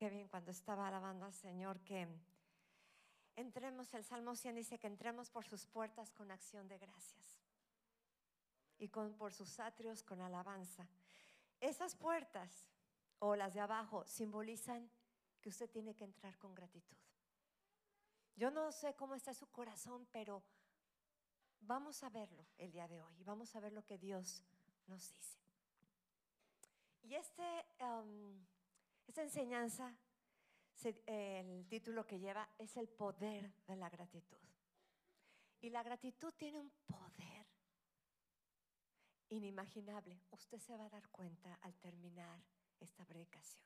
Qué bien cuando estaba alabando al Señor que entremos, el Salmo 100 dice que entremos por sus puertas con acción de gracias y con, por sus atrios con alabanza. Esas puertas o las de abajo simbolizan que usted tiene que entrar con gratitud. Yo no sé cómo está su corazón, pero vamos a verlo el día de hoy vamos a ver lo que Dios nos dice. Y este, um, esta enseñanza, el título que lleva es el poder de la gratitud. Y la gratitud tiene un poder inimaginable. Usted se va a dar cuenta al terminar esta predicación.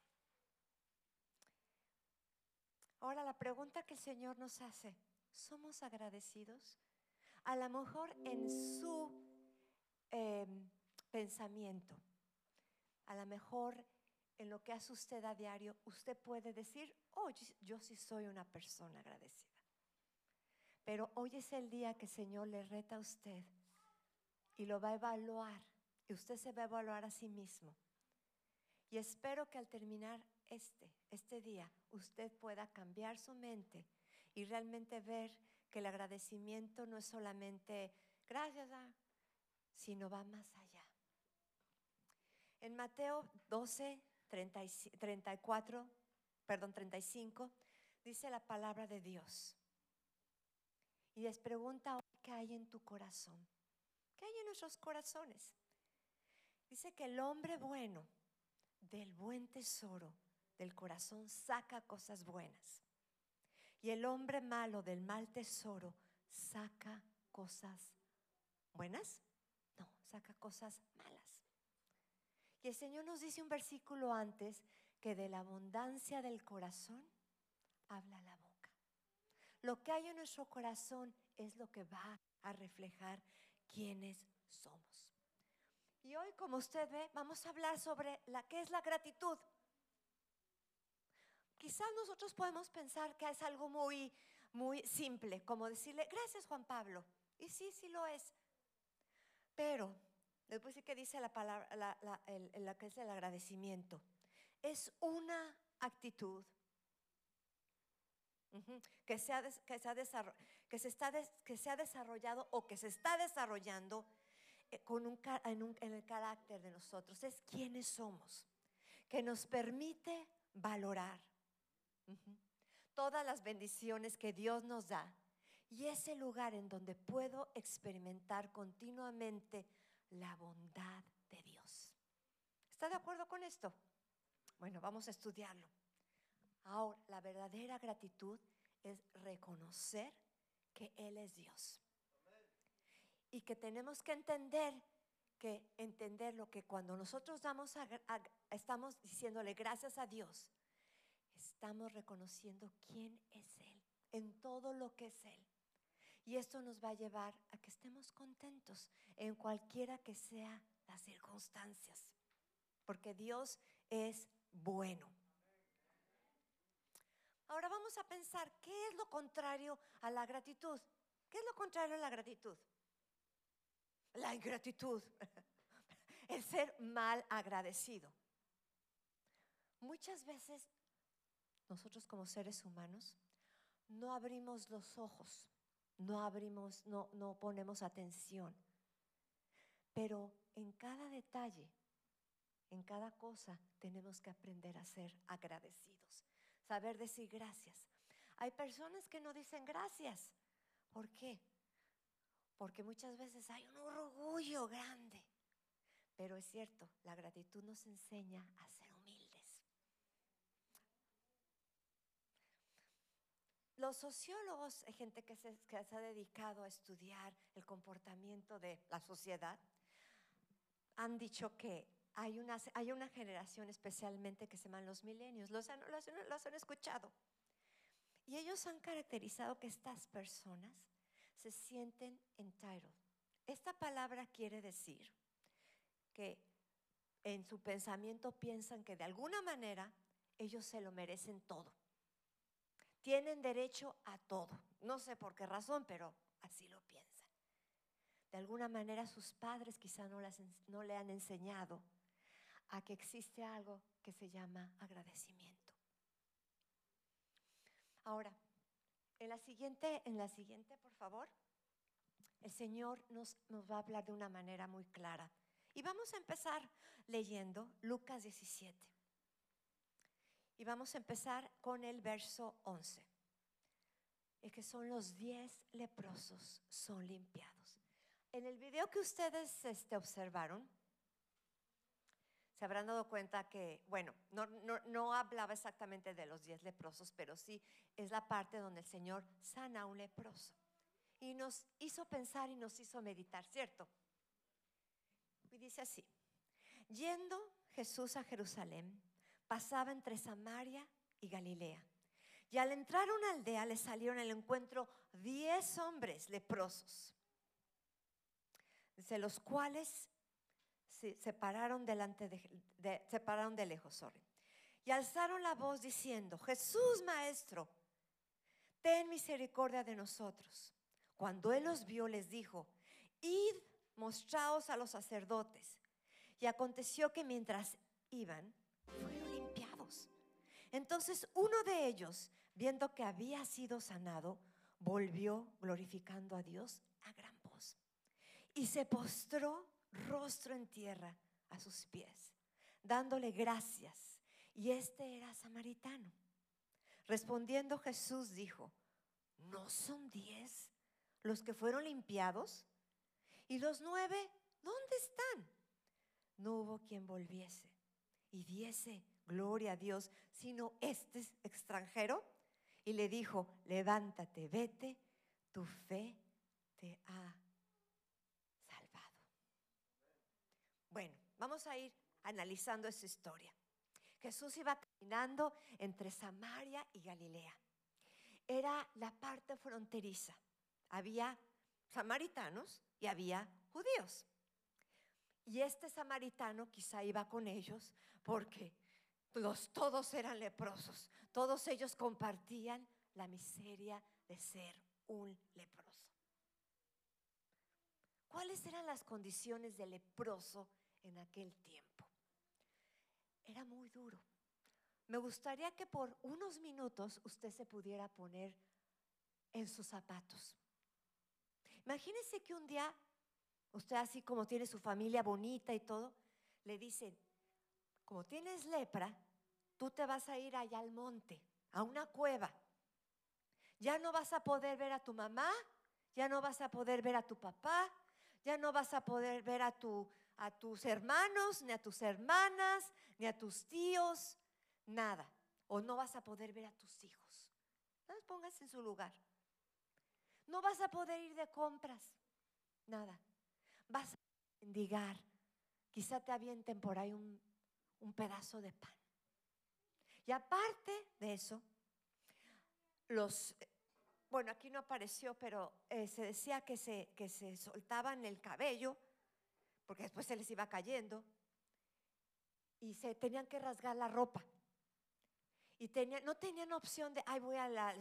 Ahora la pregunta que el Señor nos hace, ¿somos agradecidos? A lo mejor en su em, pensamiento, a lo mejor en lo que hace usted a diario, usted puede decir, oh, yo sí soy una persona agradecida. Pero hoy es el día que el Señor le reta a usted y lo va a evaluar. Y usted se va a evaluar a sí mismo. Y espero que al terminar este, este día, usted pueda cambiar su mente y realmente ver que el agradecimiento no es solamente gracias a, sino va más allá. En Mateo 12, 34, perdón, 35, dice la palabra de Dios. Y les pregunta qué hay en tu corazón. ¿Qué hay en nuestros corazones? Dice que el hombre bueno del buen tesoro del corazón saca cosas buenas. Y el hombre malo del mal tesoro saca cosas buenas. No, saca cosas malas. Y el Señor nos dice un versículo antes que de la abundancia del corazón habla la boca. Lo que hay en nuestro corazón es lo que va a reflejar quiénes somos. Y hoy, como usted ve, vamos a hablar sobre la es la gratitud. Quizás nosotros podemos pensar que es algo muy, muy simple, como decirle, gracias Juan Pablo. Y sí, sí lo es. Pero, después sí que dice la palabra, la, que es el agradecimiento. Es una actitud que, se ha, que, se ha que, se está que se ha desarrollado o que se está desarrollando eh, con un, en, en el carácter de nosotros. Es quienes somos, que nos permite valorar todas las bendiciones que Dios nos da y ese lugar en donde puedo experimentar continuamente la bondad de Dios. ¿Está de acuerdo con esto? Bueno, vamos a estudiarlo. Ahora, la verdadera gratitud es reconocer que Él es Dios. Y que tenemos que entender que entender lo que cuando nosotros damos estamos diciéndole gracias a Dios, estamos reconociendo quién es Él, en todo lo que es Él. Y esto nos va a llevar a que estemos contentos en cualquiera que sea las circunstancias, porque Dios es bueno. Ahora vamos a pensar, ¿qué es lo contrario a la gratitud? ¿Qué es lo contrario a la gratitud? La ingratitud, el ser mal agradecido. Muchas veces nosotros como seres humanos no abrimos los ojos, no abrimos, no, no ponemos atención. Pero en cada detalle, en cada cosa, tenemos que aprender a ser agradecidos, saber decir gracias. Hay personas que no dicen gracias. ¿Por qué? Porque muchas veces hay un orgullo grande. Pero es cierto, la gratitud nos enseña a ser Los sociólogos, gente que se, ha dedicado a estudiar el comportamiento de la sociedad, han dicho que hay una, generación especialmente que se llaman los milenios, los los han escuchado. Y ellos han caracterizado que estas personas se sienten entitled. Esta palabra quiere decir que en su pensamiento piensan que de alguna manera ellos se lo merecen todo tienen derecho a todo. No sé por qué razón, pero así lo piensan. De alguna manera sus padres quizá no, no le han enseñado a que existe algo que se llama agradecimiento. Ahora, en la siguiente, en la siguiente, por favor, el Señor nos, nos va a hablar de una manera muy clara. Y vamos a empezar leyendo Lucas 17. Y vamos a empezar con el verso 11. Es que son los 10 leprosos, son limpiados. En el video que ustedes este, observaron, se habrán dado cuenta que, bueno, no, no, no hablaba exactamente de los 10 leprosos, pero sí es la parte donde el Señor sana a un leproso. Y nos hizo pensar y nos hizo meditar, ¿cierto? Y dice así, yendo Jesús a Jerusalén, pasaba entre Samaria y Galilea. Y al entrar a una aldea le salieron al encuentro diez hombres leprosos, de los cuales se separaron, delante de, separaron de lejos. Y alzaron la voz diciendo, Jesús Maestro, ten misericordia de nosotros. Cuando él los vio, les dijo, id, mostraos a los sacerdotes. Y aconteció que mientras iban. Entonces uno de ellos, viendo que había sido sanado, volvió glorificando a Dios a gran voz. Y se postró rostro en tierra a sus pies, dándole gracias. Y este era samaritano. Respondiendo Jesús dijo, ¿no son diez los que fueron limpiados? ¿Y los nueve dónde están? No hubo quien volviese y diese gloria a Dios, sino este extranjero. Y le dijo, levántate, vete, tu fe te ha salvado. Bueno, vamos a ir analizando esa historia. Jesús iba caminando entre Samaria y Galilea. Era la parte fronteriza. Había samaritanos y había judíos. Y este samaritano quizá iba con ellos porque los, todos eran leprosos. Todos ellos compartían la miseria de ser un leproso. ¿Cuáles eran las condiciones de leproso en aquel tiempo? Era muy duro. Me gustaría que por unos minutos usted se pudiera poner en sus zapatos. Imagínese que un día, usted así como tiene su familia bonita y todo, le dicen, como tienes lepra, tú te vas a ir allá al monte, a una cueva. Ya no vas a poder ver a tu mamá, ya no vas a poder ver a tu papá, ya no vas a poder ver a, tu, a tus hermanos, ni a tus hermanas, ni a tus tíos, nada. O no vas a poder ver a tus hijos. No los en su lugar. No vas a poder ir de compras, nada. Vas a mendigar. Quizá te avienten por ahí un, un pedazo de pan. Y aparte de eso, los, bueno, aquí no apareció, pero eh, se decía que se, que se soltaban el cabello, porque después se les iba cayendo, y se tenían que rasgar la ropa. Y no tenían opción de, ay, voy a la,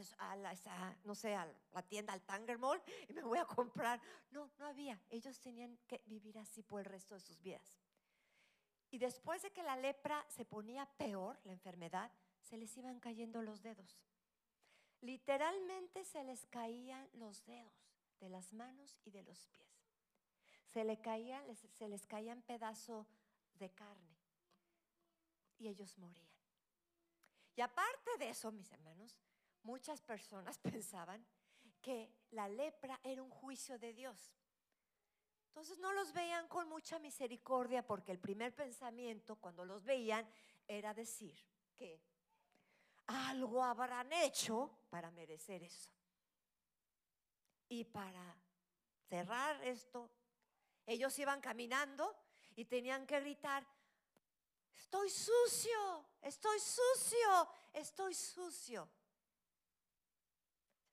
no sé, a la tienda, al Tanger Mall, y me voy a comprar. No, no había. Ellos tenían que vivir así por el resto de sus vidas. Y después de que la lepra se ponía peor, la enfermedad, se les iban cayendo los dedos. Literalmente se les caían los dedos de las manos y de los pies. Se, les caían pedazos de carne y ellos morían. Y aparte de eso, mis hermanos, muchas personas pensaban que la lepra era un juicio de Dios. Entonces no los veían con mucha misericordia porque el primer pensamiento cuando los veían era decir que algo habrán hecho para merecer eso. Y para cerrar esto, ellos iban caminando y tenían que gritar, estoy sucio, estoy sucio, estoy sucio.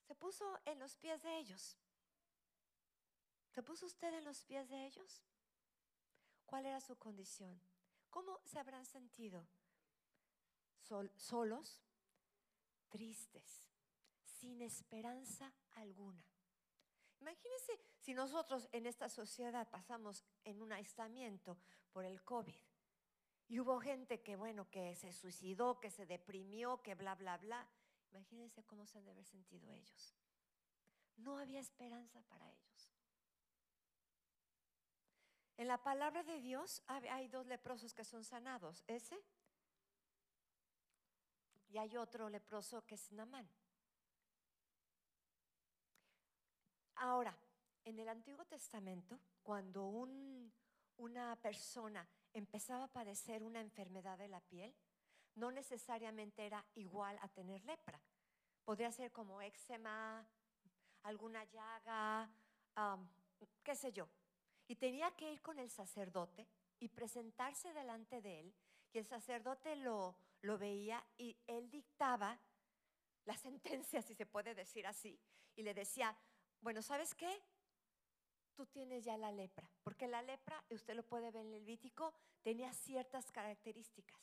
Se puso en los pies de ellos. ¿Se puso usted en los pies de ellos? ¿Cuál era su condición? ¿Cómo se habrán sentido? solos, tristes, sin esperanza alguna. Imagínense si nosotros en esta sociedad pasamos en un aislamiento por el COVID y hubo gente que, bueno, que se suicidó, que se deprimió, que bla, bla, bla, Imagínense cómo se han de haber sentido ellos. No había esperanza para ellos. En la palabra de Dios hay dos leprosos que son sanados. Ese y hay otro leproso que es Namán. Ahora, en el Antiguo Testamento, cuando una persona empezaba a padecer una enfermedad de la piel, no necesariamente era igual a tener lepra. Podría ser como eczema, alguna llaga, qué sé yo. Y tenía que ir con el sacerdote y presentarse delante de él. Y el sacerdote lo, lo veía y él dictaba la sentencia, si se puede decir así. Y le decía, bueno, ¿sabes qué? Tú tienes ya la lepra. Porque la lepra, usted lo puede ver en el Levítico, tenía ciertas características.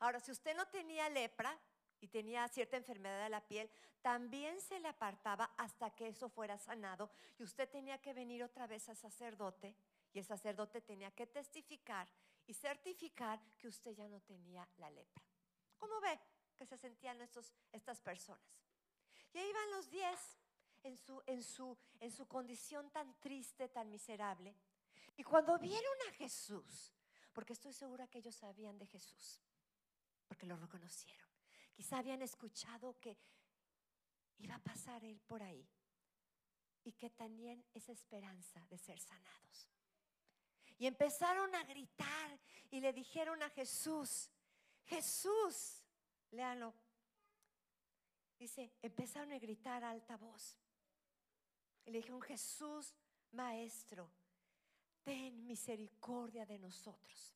Ahora, si usted no tenía lepra y tenía cierta enfermedad de la piel, también se le apartaba hasta que eso fuera sanado y usted tenía que venir otra vez al sacerdote y el sacerdote tenía que testificar y certificar que usted ya no tenía la lepra. ¿Cómo ve que se sentían estos, estas personas? Y ahí van los diez en su, en, su, en su condición tan triste, tan miserable. Y cuando vieron a Jesús, porque estoy segura que ellos sabían de Jesús, porque lo reconocieron. Quizá habían escuchado que iba a pasar él por ahí y que tenían esa esperanza de ser sanados. Y empezaron a gritar y le dijeron a Jesús, Jesús, léalo. Dice, empezaron a gritar a alta voz. Y le dijeron, Jesús, Maestro, ten misericordia de nosotros.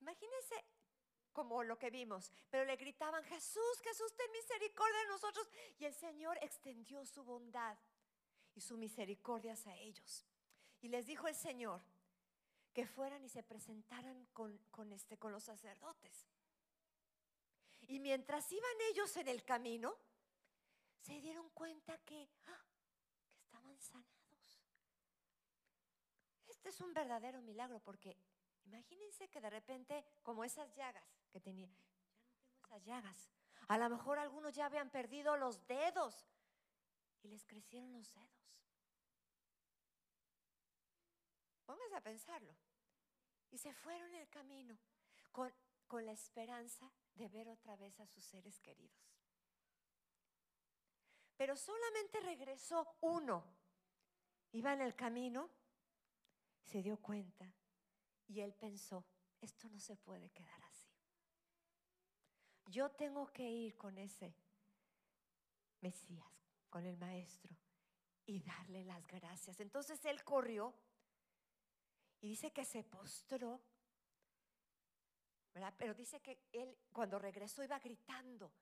Imagínense como lo que vimos, pero le gritaban, Jesús, Jesús, ten misericordia de nosotros. Y el Señor extendió su bondad y su misericordia hacia ellos. Y les dijo el Señor que fueran y se presentaran con, este, con los sacerdotes. Y mientras iban ellos en el camino, se dieron cuenta que, ¡ah! que estaban sanados. Este es un verdadero milagro porque imagínense que de repente, como esas llagas, que tenía. Ya no tengo esas llagas. A lo mejor algunos ya habían perdido los dedos y les crecieron los dedos. Póngase a pensarlo. Y se fueron en el camino con, con la esperanza de ver otra vez a sus seres queridos. Pero solamente regresó uno. Iba en el camino, se dio cuenta y él pensó, esto no se puede quedar así yo tengo que ir con ese Mesías, con el Maestro, y darle las gracias. Entonces él corrió y dice que se postró, ¿verdad? Pero dice que él cuando regresó iba gritando.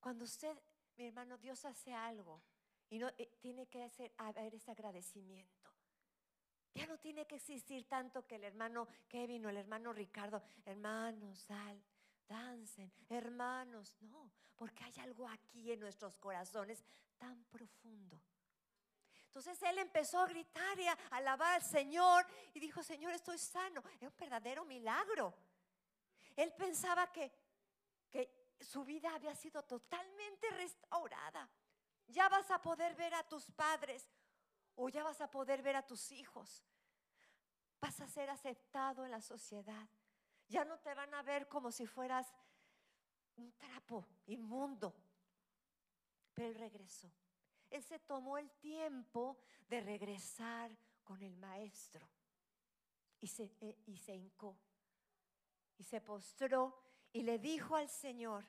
Cuando usted, mi hermano, Dios hace algo y no eh, tiene que hacer, haber ese agradecimiento. Ya no tiene que existir tanto que el hermano Kevin o el hermano Ricardo, hermano, sal, dancen, hermanos, no, porque hay algo aquí en nuestros corazones tan profundo. Entonces él empezó a gritar y a alabar al Señor y dijo, Señor, estoy sano. Es un verdadero milagro. Él pensaba que, que su vida había sido totalmente restaurada. Ya vas a poder ver a tus padres o ya vas a poder ver a tus hijos. Vas a ser aceptado en la sociedad. Ya no te van a ver como si fueras un trapo inmundo. Pero él regresó. Él se tomó el tiempo de regresar con el maestro. Y se, eh, y se hincó. Y se postró y le dijo al Señor,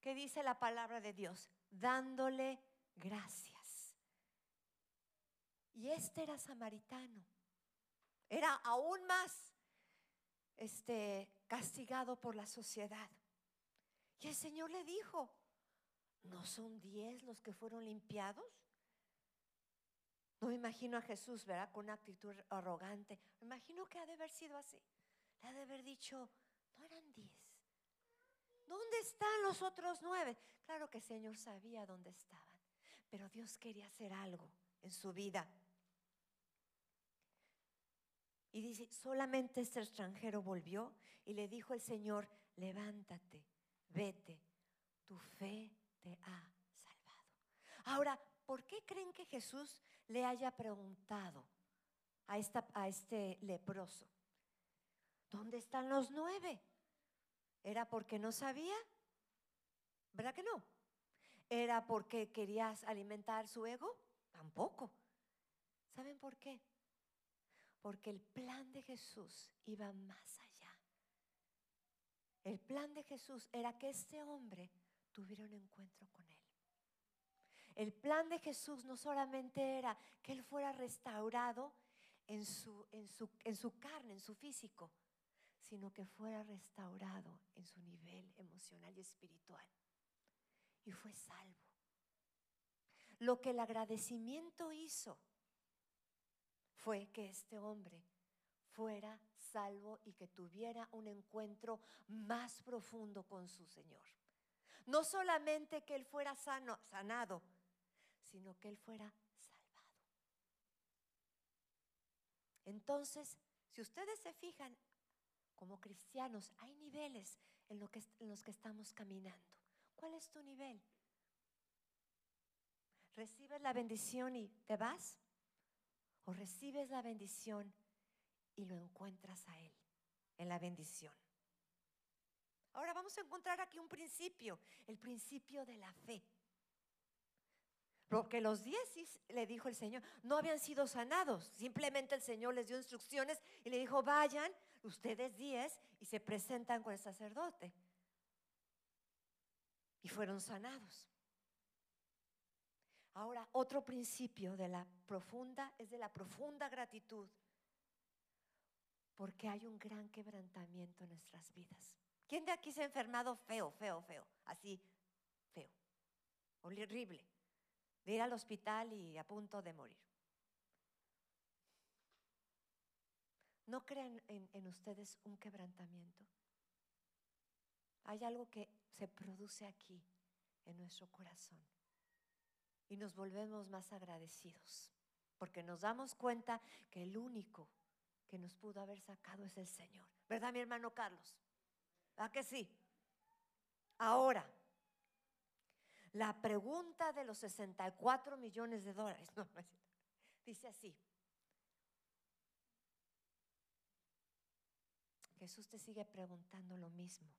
¿qué dice la palabra de Dios? Dándole gracias. Y este era samaritano. Era aún más este, castigado por la sociedad. Y el Señor le dijo, ¿no son diez los que fueron limpiados? No me imagino a Jesús, ¿verdad? Con una actitud arrogante. Me imagino que ha de haber sido así. Le ha de haber dicho, no eran diez. ¿Dónde están los otros nueve? Claro que el Señor sabía dónde estaban, pero Dios quería hacer algo en su vida. Y dice, solamente este extranjero volvió y le dijo el Señor, levántate, vete, tu fe te ha salvado. Ahora, ¿por qué creen que Jesús le haya preguntado a, esta, a este leproso, ¿dónde están los nueve? ¿Era porque no sabía? ¿Verdad que no? ¿Era porque querías alimentar su ego? Tampoco. ¿Saben por qué? Porque el plan de Jesús iba más allá. El plan de Jesús era que este hombre tuviera un encuentro con él. El plan de Jesús no solamente era que él fuera restaurado en su, en su, en su carne, en su físico, sino que fuera restaurado en su nivel emocional y espiritual. Y fue salvo. Lo que el agradecimiento hizo fue que este hombre fuera salvo y que tuviera un encuentro más profundo con su Señor. No solamente que él fuera sanado, sino que él fuera salvado. Entonces, si ustedes se fijan, como cristianos hay niveles en, en los que estamos caminando. ¿Cuál es tu nivel? ¿Recibes la bendición y te vas? ¿O recibes la bendición y lo encuentras a Él en la bendición? Ahora vamos a encontrar aquí un principio, el principio de la fe. Porque los diez, le dijo el Señor, no habían sido sanados. Simplemente el Señor les dio instrucciones y le dijo, vayan, ustedes diez, y se presentan con el sacerdote. Y fueron sanados. Ahora, otro principio de la profunda es de la profunda gratitud. Porque hay un gran quebrantamiento en nuestras vidas. ¿Quién de aquí se ha enfermado feo, feo, feo? Así, feo. Horrible. De ir al hospital y a punto de morir. ¿No creen en, en ustedes un quebrantamiento? Hay algo que se produce aquí, en nuestro corazón. Y nos volvemos más agradecidos, porque nos damos cuenta que el único que nos pudo haber sacado es el Señor. ¿Verdad, mi hermano Carlos? ¿A que sí? Ahora, la pregunta de los 64 millones de dólares, no, dice así. Jesús te sigue preguntando lo mismo.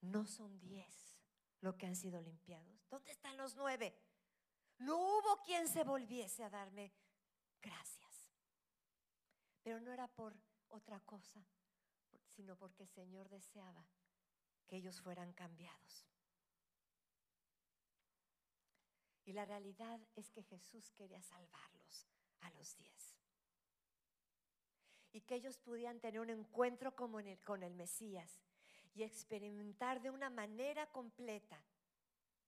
No son diez lo que han sido limpiados. ¿Dónde están los nueve? No hubo quien se volviese a darme gracias. Pero no era por otra cosa sino porque el Señor deseaba que ellos fueran cambiados. Y la realidad es que Jesús quería salvarlos a los diez. Y que ellos pudieran tener un encuentro como con el Mesías y experimentar de una manera completa,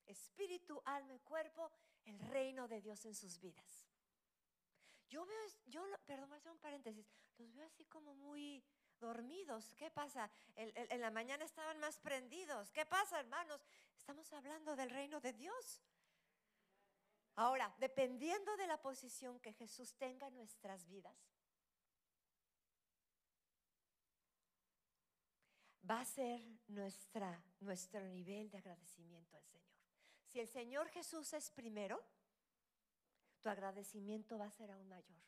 espíritu, alma y cuerpo, el reino de Dios en sus vidas. Yo veo, yo, perdón, voy un paréntesis, los veo así como muy dormidos. ¿Qué pasa? en la mañana estaban más prendidos. ¿Qué pasa, hermanos? Estamos hablando del reino de Dios. Ahora, dependiendo de la posición que Jesús tenga en nuestras vidas, va a ser nuestra, nuestro nivel de agradecimiento al Señor. Si el Señor Jesús es primero, tu agradecimiento va a ser aún mayor.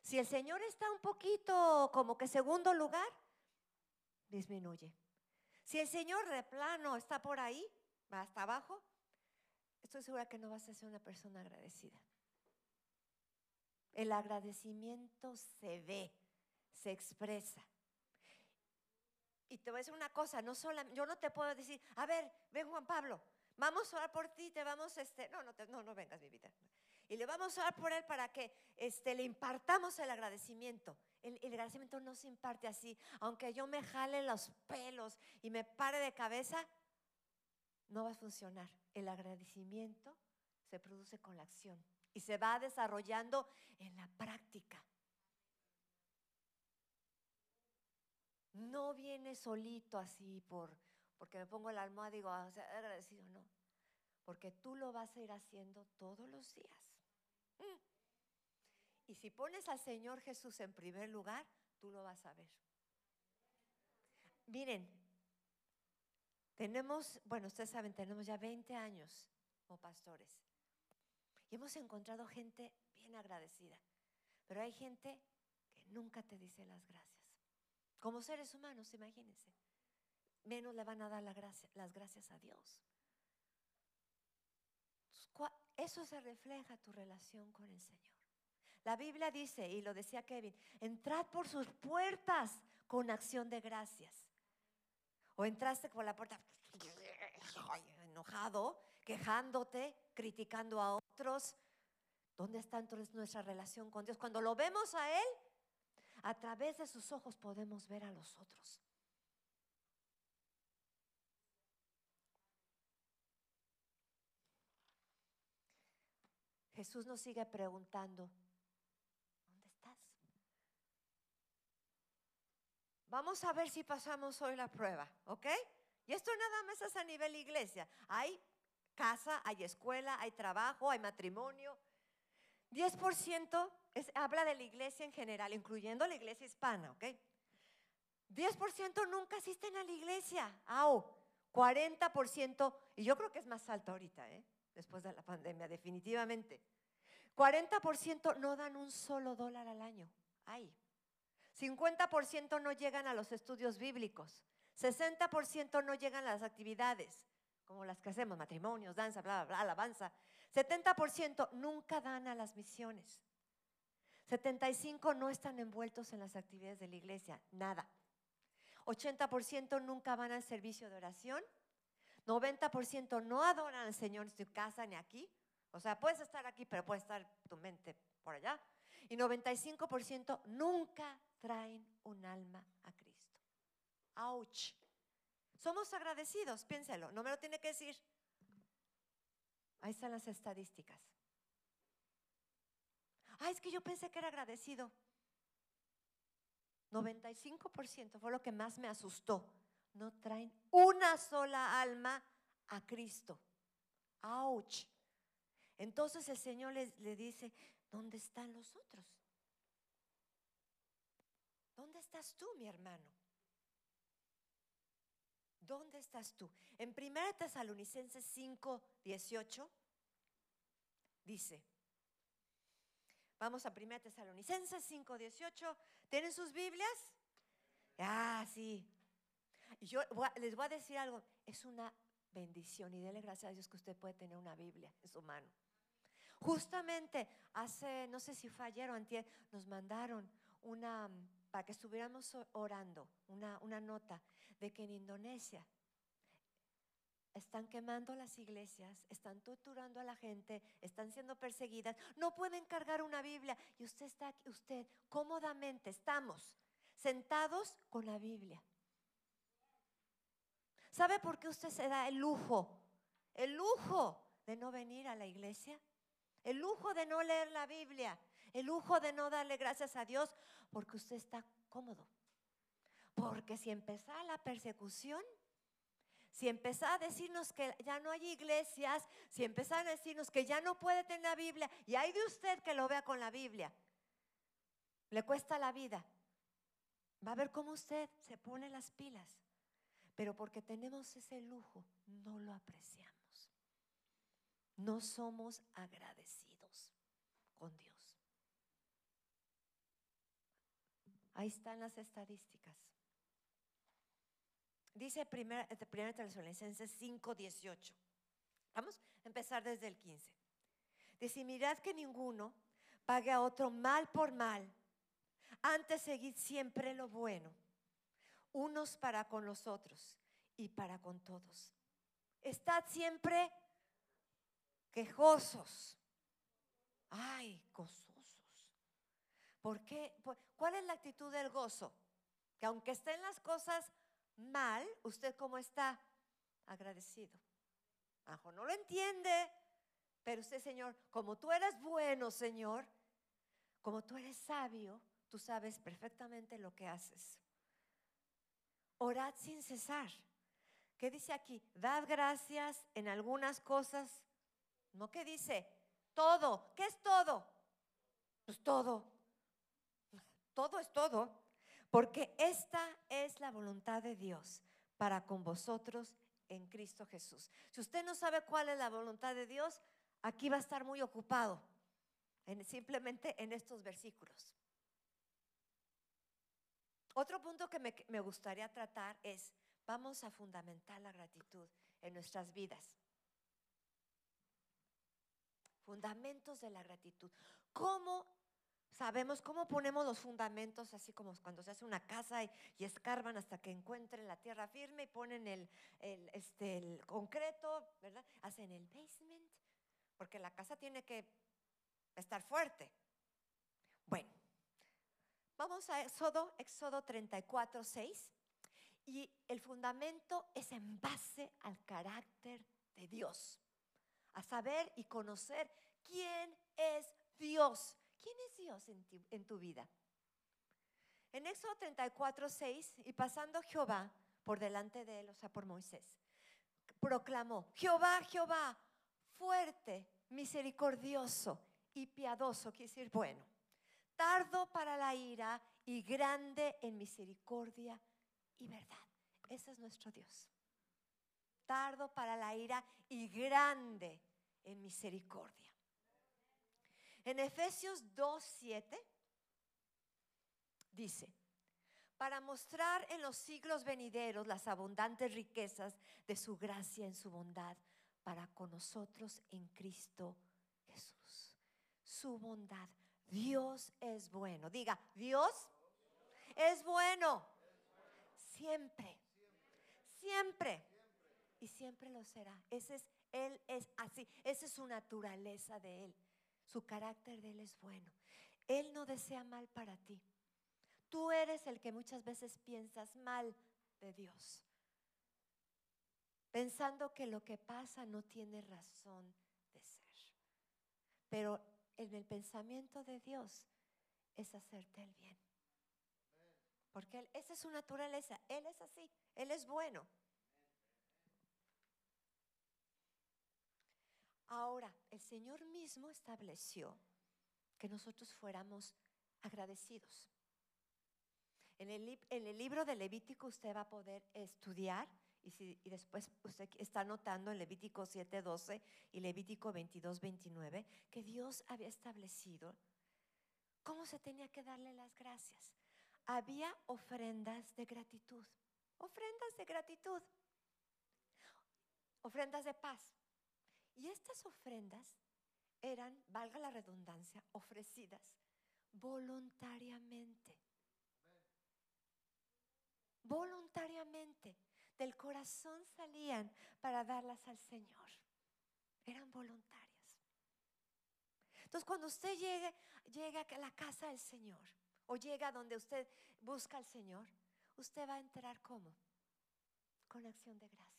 Si el Señor está un poquito como que segundo lugar, disminuye. Si el Señor de plano está por ahí, va hasta abajo, estoy segura que no vas a ser una persona agradecida. El agradecimiento se ve, se expresa. Y te voy a decir una cosa, no yo no te puedo decir, a ver, ven Juan Pablo, vamos a orar por ti, te vamos, este, no, no, no, no vengas, mi vida. Y le vamos a orar por él para que este, le impartamos el agradecimiento. El, el, agradecimiento no se imparte así. Aunque yo me jale los pelos y me pare de cabeza, no va a funcionar. El agradecimiento se produce con la acción y se va desarrollando en la práctica. No viene solito así por porque me pongo la almohada y digo, ah, agradecido, no. Porque tú lo vas a ir haciendo todos los días. Mm. Y si pones al Señor Jesús en primer lugar, tú lo vas a ver. Miren, tenemos, bueno, ustedes saben, tenemos ya 20 años como pastores. Y hemos encontrado gente bien agradecida. Pero hay gente que nunca te dice las gracias. Como seres humanos, imagínense. Menos le van a dar la gracia, las gracias a Dios. Eso se refleja tu relación con el Señor. La Biblia dice, y lo decía Kevin, entrad por sus puertas con acción de gracias. O entraste por la puerta enojado, quejándote, criticando a otros. ¿Dónde está entonces nuestra relación con Dios? Cuando lo vemos a Él, a través de sus ojos podemos ver a los otros. Jesús nos sigue preguntando, ¿dónde estás? Vamos a ver si pasamos hoy la prueba, ¿ok? Y esto nada más es a nivel iglesia. Hay casa, hay escuela, hay trabajo, hay matrimonio. 10% es, habla de la iglesia en general, incluyendo la iglesia hispana, ¿ok? 10% nunca asisten a la iglesia. Au, 40%, y yo creo que es más alto ahorita, ¿eh? después de la pandemia, definitivamente. 40% no dan un solo dólar al año. Ay. 50% no llegan a los estudios bíblicos. 60% no llegan a las actividades, como las que hacemos, matrimonios, danza, bla, bla, bla, alabanza. 70% nunca dan a las misiones. 75 no están envueltos en las actividades de la iglesia, nada. 80% nunca van al servicio de oración. 90% no adoran al Señor en su casa ni aquí. O sea, puedes estar aquí, pero puede estar tu mente por allá. Y 95% nunca traen un alma a Cristo. ¡Auch! Somos agradecidos, piénselo, no me lo tiene que decir. Ahí están las estadísticas. Ay, es que yo pensé que era agradecido. 95% fue lo que más me asustó. No traen una sola alma a Cristo. ¡Auch! Entonces el Señor le, le dice, ¿dónde están los otros? ¿Dónde estás tú, mi hermano? ¿Dónde estás tú? En 1 Tesalonicenses 5, 18 dice, vamos a 1 Tesalonicenses 5, 18, ¿tienen sus Biblias? Ah, sí. Yo les voy a decir algo, es una bendición y dele gracias a Dios que usted puede tener una Biblia en su mano. Justamente hace, no sé si fue ayer o nos mandaron una, para que estuviéramos orando, una, una nota de que en Indonesia están quemando las iglesias, están torturando a la gente, están siendo perseguidas, no pueden cargar una Biblia y usted está aquí, usted cómodamente estamos sentados con la Biblia. ¿Sabe por qué usted se da el lujo? El lujo de no venir a la iglesia, el lujo de no leer la Biblia, el lujo de no darle gracias a Dios porque usted está cómodo. Porque si empezara la persecución, si empezara a decirnos que ya no hay iglesias, si empezara a decirnos que ya no puede tener la Biblia, y hay de usted que lo vea con la Biblia, le cuesta la vida, va a ver cómo usted se pone las pilas pero porque tenemos ese lujo, no lo apreciamos. No somos agradecidos con Dios. Ahí están las estadísticas. Dice 1 Tesalonicenses 5, 18. Vamos a empezar desde el 15. Dice, mirad que ninguno pague a otro mal por mal. Antes seguid siempre lo bueno unos para con los otros y para con todos. Estad siempre quejosos. Ay, gozosos. ¿Por qué? ¿Cuál es la actitud del gozo? Que aunque estén las cosas mal, usted cómo está agradecido. Ajo, no lo entiende, pero usted, Señor, como tú eres bueno, Señor, como tú eres sabio, tú sabes perfectamente lo que haces. Orad sin cesar. ¿Qué dice aquí? Dad gracias en algunas cosas. ¿No qué dice? Todo. ¿Qué es todo? Pues todo. Todo es todo. Porque esta es la voluntad de Dios para con vosotros en Cristo Jesús. Si usted no sabe cuál es la voluntad de Dios, aquí va a estar muy ocupado, simplemente en estos versículos. Otro punto que me, me gustaría tratar es, vamos a fundamentar la gratitud en nuestras vidas. Fundamentos de la gratitud. ¿Cómo sabemos cómo ponemos los fundamentos, así como cuando se hace una casa y, escarban hasta que encuentren la tierra firme y ponen el, este, el concreto, ¿verdad? Hacen el basement, porque la casa tiene que estar fuerte. Bueno, vamos a Éxodo, Éxodo 34, 6. Y el fundamento es en base al carácter de Dios, a saber y conocer quién es Dios. ¿Quién es Dios en, tu vida? En Éxodo 34, 6, y pasando Jehová por delante de él, o sea, por Moisés, proclamó, Jehová, Jehová, fuerte, misericordioso y piadoso, quiere decir bueno, tardo para la ira y grande en misericordia y verdad. Ese es nuestro Dios. Tardo para la ira y grande en misericordia. En Efesios 2.7 dice, para mostrar en los siglos venideros las abundantes riquezas de su gracia en su bondad para con nosotros en Cristo Jesús. Su bondad. Dios es bueno. Diga, Dios es bueno. Siempre. Siempre. Y siempre lo será. Ese es, Él es así. Esa es su naturaleza de Él. Su carácter de Él es bueno. Él no desea mal para ti. Tú eres el que muchas veces piensas mal de Dios, pensando que lo que pasa no tiene razón de ser. Pero en el pensamiento de Dios es hacerte el bien. Porque esa es su naturaleza. Él es así. Él es bueno. Ahora, el Señor mismo estableció que nosotros fuéramos agradecidos. En el, libro de Levítico usted va a poder estudiar y, después usted está notando en Levítico 7:12 y Levítico 22:29 que Dios había establecido cómo se tenía que darle las gracias. Había ofrendas de gratitud, ofrendas de gratitud, ofrendas de paz. Y estas ofrendas eran, valga la redundancia, ofrecidas voluntariamente. Voluntariamente. Del corazón salían para darlas al Señor. Eran voluntarias. Entonces, cuando usted llegue, llega a la casa del Señor o llega donde usted busca al Señor, usted va a entrar como? Con acción de gracias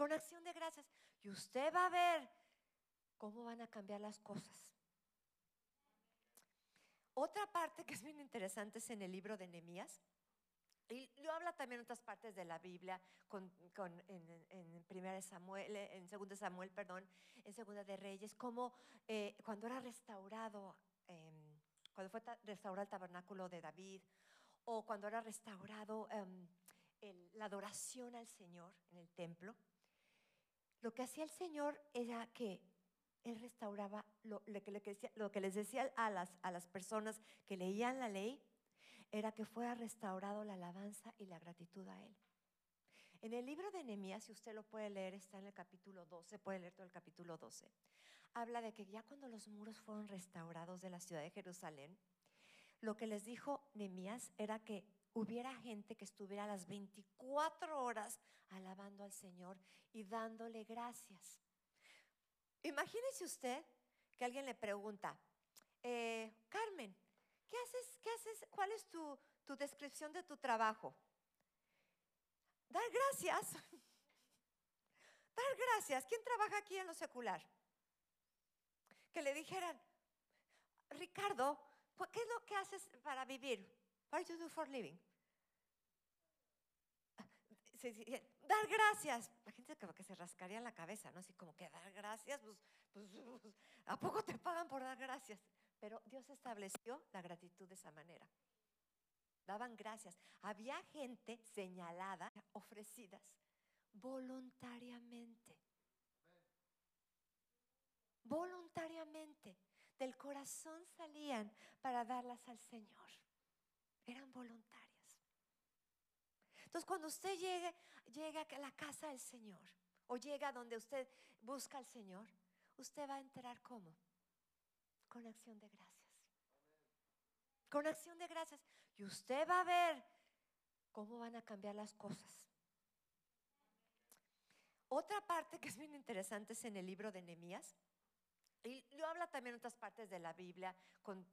con acción de gracias. Y usted va a ver cómo van a cambiar las cosas. Otra parte que es bien interesante es en el libro de Nehemías. Y lo habla también en otras partes de la Biblia, con, en, en primera Samuel, en segunda Samuel, perdón, en segunda de Reyes, como eh, cuando era restaurado, em, cuando fue restaurado el tabernáculo de David, o cuando era restaurado em, la adoración al Señor en el templo, lo que hacía el Señor era que Él restauraba lo, que, les decía a las, a las personas que leían la ley, era que fuera restaurado la alabanza y la gratitud a Él. En el libro de Nehemías, si usted lo puede leer, está en el capítulo 12, puede leer todo el capítulo 12, habla de que ya cuando los muros fueron restaurados de la ciudad de Jerusalén, lo que les dijo Nehemías era que hubiera gente que estuviera las 24 horas alabando al Señor y dándole gracias. Imagínese usted que alguien le pregunta, eh, Carmen, ¿qué haces? ¿Qué haces? ¿Cuál es tu, tu descripción de tu trabajo? Dar gracias. Dar gracias. ¿Quién trabaja aquí en lo secular? Que le dijeran, Ricardo, ¿qué es lo que haces para vivir? What do you do for living? Dar gracias. La gente que se rascaría la cabeza, ¿no? Así como que dar gracias, pues, pues, pues, ¿a poco te pagan por dar gracias? Pero Dios estableció la gratitud de esa manera. Daban gracias. Había gente señalada, ofrecidas voluntariamente. voluntariamente. Del corazón salían para darlas al Señor. Eran voluntarias. Entonces, cuando usted llegue, llega a la casa del Señor o llega donde usted busca al Señor, usted va a enterar cómo. Con acción de gracias. Con acción de gracias. Y usted va a ver cómo van a cambiar las cosas. Otra parte que es bien interesante es en el libro de Nehemías. Y lo habla también en otras partes de la Biblia, con,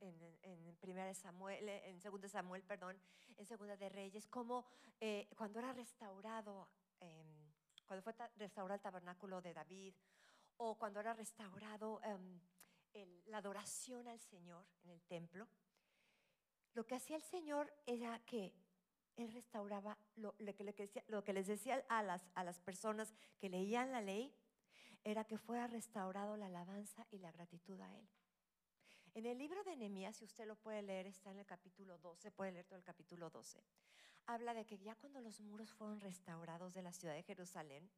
en, en primera Samuel, en segunda Samuel, perdón, en segunda de Reyes, como eh, cuando era restaurado, em, cuando fue restaurado el tabernáculo de David, o cuando era restaurado em, la adoración al Señor en el templo, lo que hacía el Señor era que él restauraba lo, que, les decía a las, a las personas que leían la ley, era que fuera restaurado la alabanza y la gratitud a Él. En el libro de Nehemías, si usted lo puede leer, está en el capítulo 12, puede leer todo el capítulo 12, habla de que ya cuando los muros fueron restaurados de la ciudad de Jerusalén,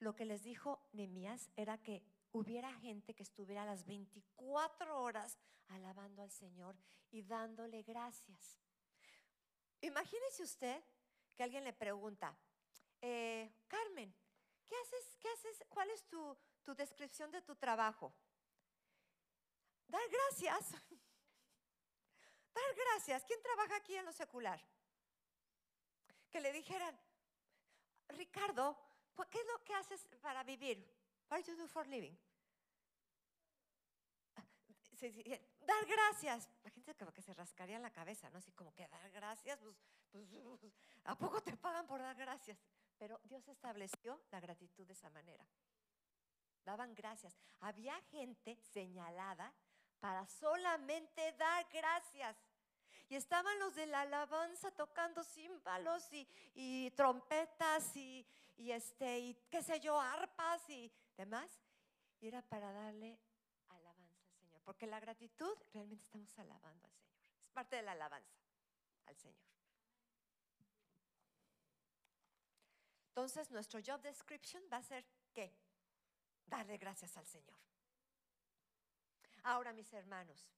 lo que les dijo Nehemías era que hubiera gente que estuviera las 24 horas alabando al Señor y dándole gracias. Imagínese usted que alguien le pregunta, eh, Carmen, ¿qué haces? ¿Qué haces? ¿Cuál es tu, tu descripción de tu trabajo? Dar gracias. Dar gracias. ¿Quién trabaja aquí en lo secular? Que le dijeran, Ricardo, ¿qué es lo que haces para vivir? What do you do for living? dar gracias. La gente que se rascaría la cabeza, ¿no? Así como que dar gracias, pues, pues, pues, ¿a poco te pagan por dar gracias? Pero Dios estableció la gratitud de esa manera. Daban gracias. Había gente señalada para solamente dar gracias. Y estaban los de la alabanza tocando címbalos y, trompetas y, y, este, y qué sé yo, arpas y demás. Y era para darle porque la gratitud realmente estamos alabando al Señor. Es parte de la alabanza al Señor. Entonces, nuestro job description va a ser ¿qué? Darle gracias al Señor. Ahora, mis hermanos,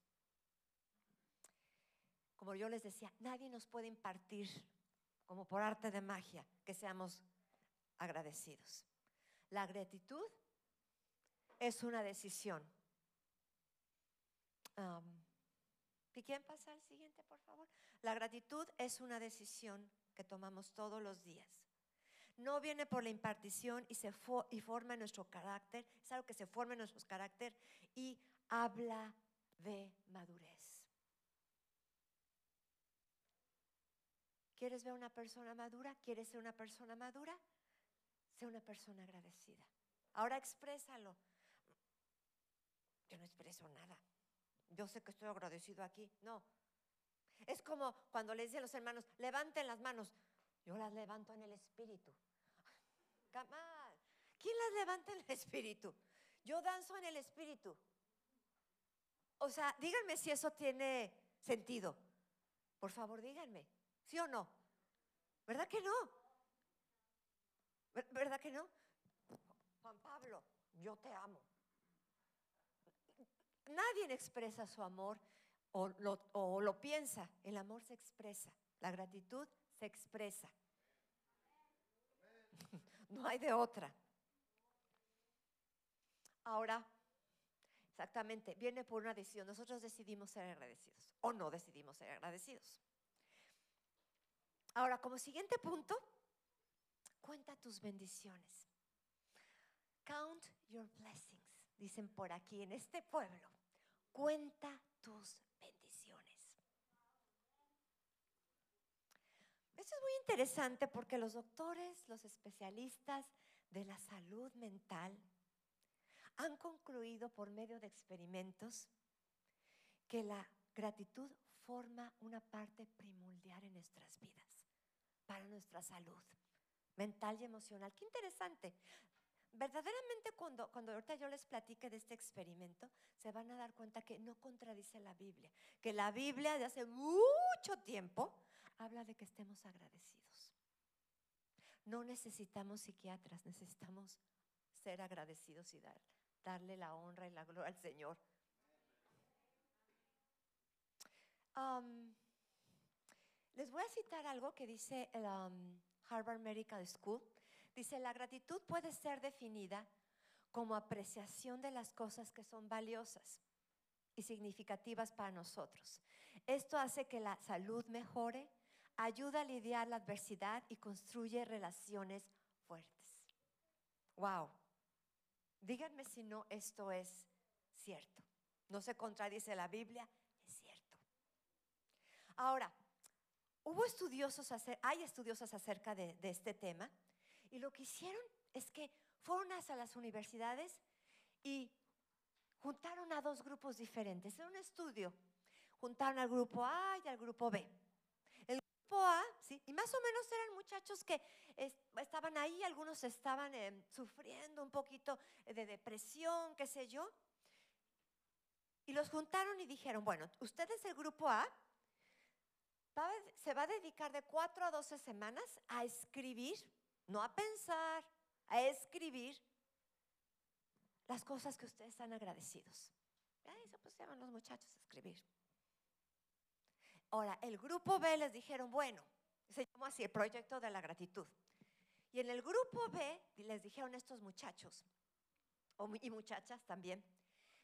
como yo les decía, nadie nos puede impartir, como por arte de magia, que seamos agradecidos. La gratitud es una decisión ¿Y quién pasa al siguiente, por favor? La gratitud es una decisión que tomamos todos los días. No viene por la impartición y, se y forma nuestro carácter, es algo que se forma en nuestro carácter y habla de madurez. ¿Quieres ver una persona madura? ¿Quieres ser una persona madura? Sé una persona agradecida. Ahora exprésalo. Yo no expreso nada yo sé que estoy agradecido aquí. No. Es como cuando les dice a los hermanos, levanten las manos. Yo las levanto en el espíritu. ¿Quién las levanta en el espíritu? Yo danzo en el espíritu. O sea, díganme si eso tiene sentido. Por favor, díganme. ¿Sí o no? ¿Verdad que no? ¿Verdad que no? Juan Pablo, yo te amo. Nadie expresa su amor o lo, piensa. El amor se expresa. La gratitud se expresa. No hay de otra. Ahora, exactamente, viene por una decisión. Nosotros decidimos ser agradecidos o no decidimos ser agradecidos. Ahora, como siguiente punto, cuenta tus bendiciones. Count your blessings, dicen por aquí en este pueblo cuenta tus bendiciones. Esto es muy interesante porque los doctores, los especialistas de la salud mental han concluido por medio de experimentos que la gratitud forma una parte primordial en nuestras vidas, para nuestra salud mental y emocional. Qué interesante verdaderamente cuando, cuando ahorita yo les platique de este experimento, se van a dar cuenta que no contradice la Biblia, que la Biblia de hace mucho tiempo habla de que estemos agradecidos. No necesitamos psiquiatras, necesitamos ser agradecidos y dar, darle la honra y la gloria al Señor. Um, les voy a citar algo que dice el um, Harvard Medical School. Dice, la gratitud puede ser definida como apreciación de las cosas que son valiosas y significativas para nosotros. Esto hace que la salud mejore, ayuda a lidiar la adversidad y construye relaciones fuertes. Wow. Díganme si no esto es cierto. No se contradice la Biblia, es cierto. Ahora, hubo estudiosos, hay estudiosos acerca de, este tema y lo que hicieron es que fueron hasta las universidades y juntaron a dos grupos diferentes. En un estudio juntaron al grupo A y al grupo B. El grupo A, ¿sí? y más o menos eran muchachos que estaban ahí, algunos estaban em, sufriendo un poquito de depresión, qué sé yo. Y los juntaron y dijeron, bueno, ustedes el grupo A se va a dedicar de 4 a 12 semanas a escribir, no a pensar, a escribir las cosas que ustedes están agradecidos. Ahí se pusieron los muchachos a escribir. Ahora, el grupo B les dijeron, bueno, se llamó así el proyecto de la gratitud. Y en el grupo B les dijeron estos muchachos, y muchachas también,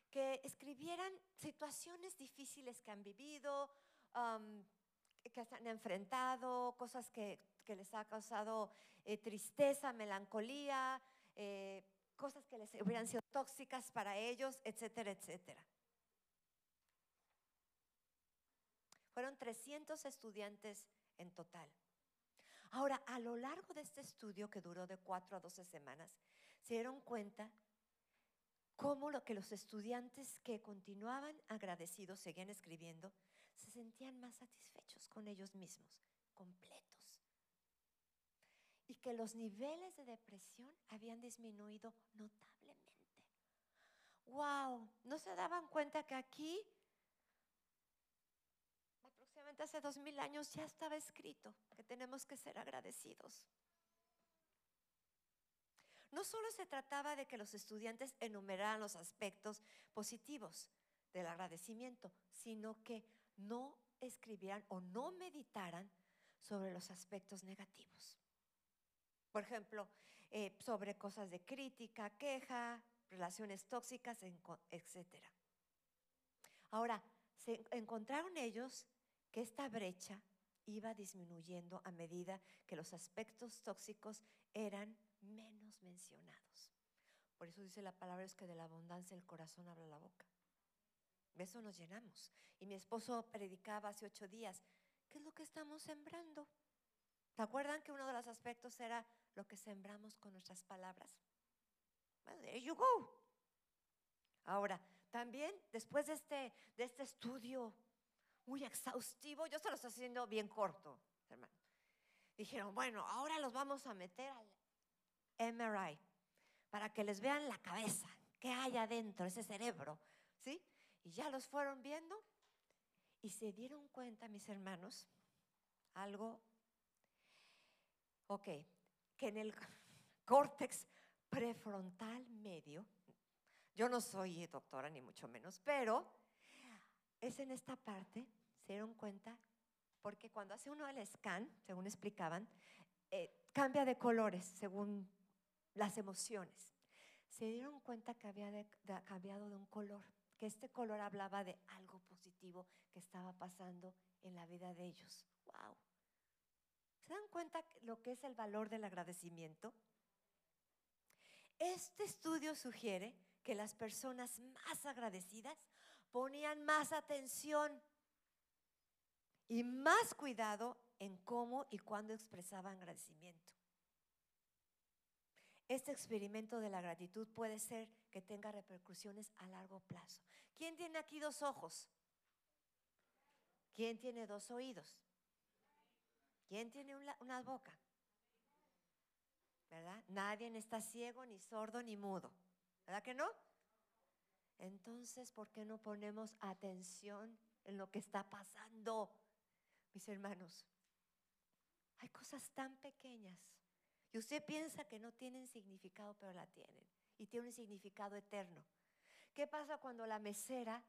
que escribieran situaciones difíciles que han vivido, um, que se han enfrentado, cosas que, les ha causado eh, tristeza, melancolía, eh, cosas que les hubieran sido tóxicas para ellos, etcétera, etcétera. Fueron 300 estudiantes en total. Ahora, a lo largo de este estudio, que duró de 4 a 12 semanas, se dieron cuenta cómo lo que los estudiantes que continuaban agradecidos, seguían escribiendo, se sentían más satisfechos con ellos mismos, completos y que los niveles de depresión habían disminuido notablemente. ¡Wow! ¿No se daban cuenta que aquí, hace dos mil años, ya estaba escrito que tenemos que ser agradecidos? No solo se trataba de que los estudiantes enumeraran los aspectos positivos del agradecimiento, sino que no escribieran o no meditaran sobre los aspectos negativos. Por ejemplo, eh, sobre cosas de crítica, queja, relaciones tóxicas, etc. Ahora, se encontraron ellos que esta brecha iba disminuyendo a medida que los aspectos tóxicos eran menos mencionados. Por eso dice la palabra es que de la abundancia el corazón habla la boca. De eso nos llenamos. Y mi esposo predicaba hace ocho días, ¿qué es lo que estamos sembrando? ¿Se acuerdan que uno de los aspectos era lo que sembramos con nuestras palabras? There you go. Ahora, también después de este, de este estudio muy exhaustivo, yo se lo estoy haciendo bien corto, hermano. Dijeron, bueno, ahora los vamos a meter al MRI para que les vean la cabeza, qué hay adentro, ese cerebro, ¿sí? Y ya los fueron viendo y se dieron cuenta, mis hermanos, algo Ok, que en el córtex prefrontal medio, yo no soy doctora ni mucho menos, pero es en esta parte, se dieron cuenta, porque cuando hace uno el scan, según explicaban, eh, cambia de colores según las emociones. Se dieron cuenta que había cambiado de un color, que este color hablaba de algo positivo que estaba pasando en la vida de ellos. ¡Wow! ¿Se dan cuenta lo que es el valor del agradecimiento? Este estudio sugiere que las personas más agradecidas ponían más atención y más cuidado en cómo y cuándo expresaban agradecimiento. Este experimento de la gratitud puede ser que tenga repercusiones a largo plazo. ¿Quién tiene aquí dos ojos? ¿Quién tiene dos oídos? ¿Quién tiene una, boca? ¿Verdad? Nadie está ciego, ni sordo, ni mudo. ¿Verdad que no? Entonces, ¿por qué no ponemos atención en lo que está pasando, mis hermanos? Hay cosas tan pequeñas y usted piensa que no tienen significado, pero la tienen. y tiene un significado eterno. ¿Qué pasa cuando la mesera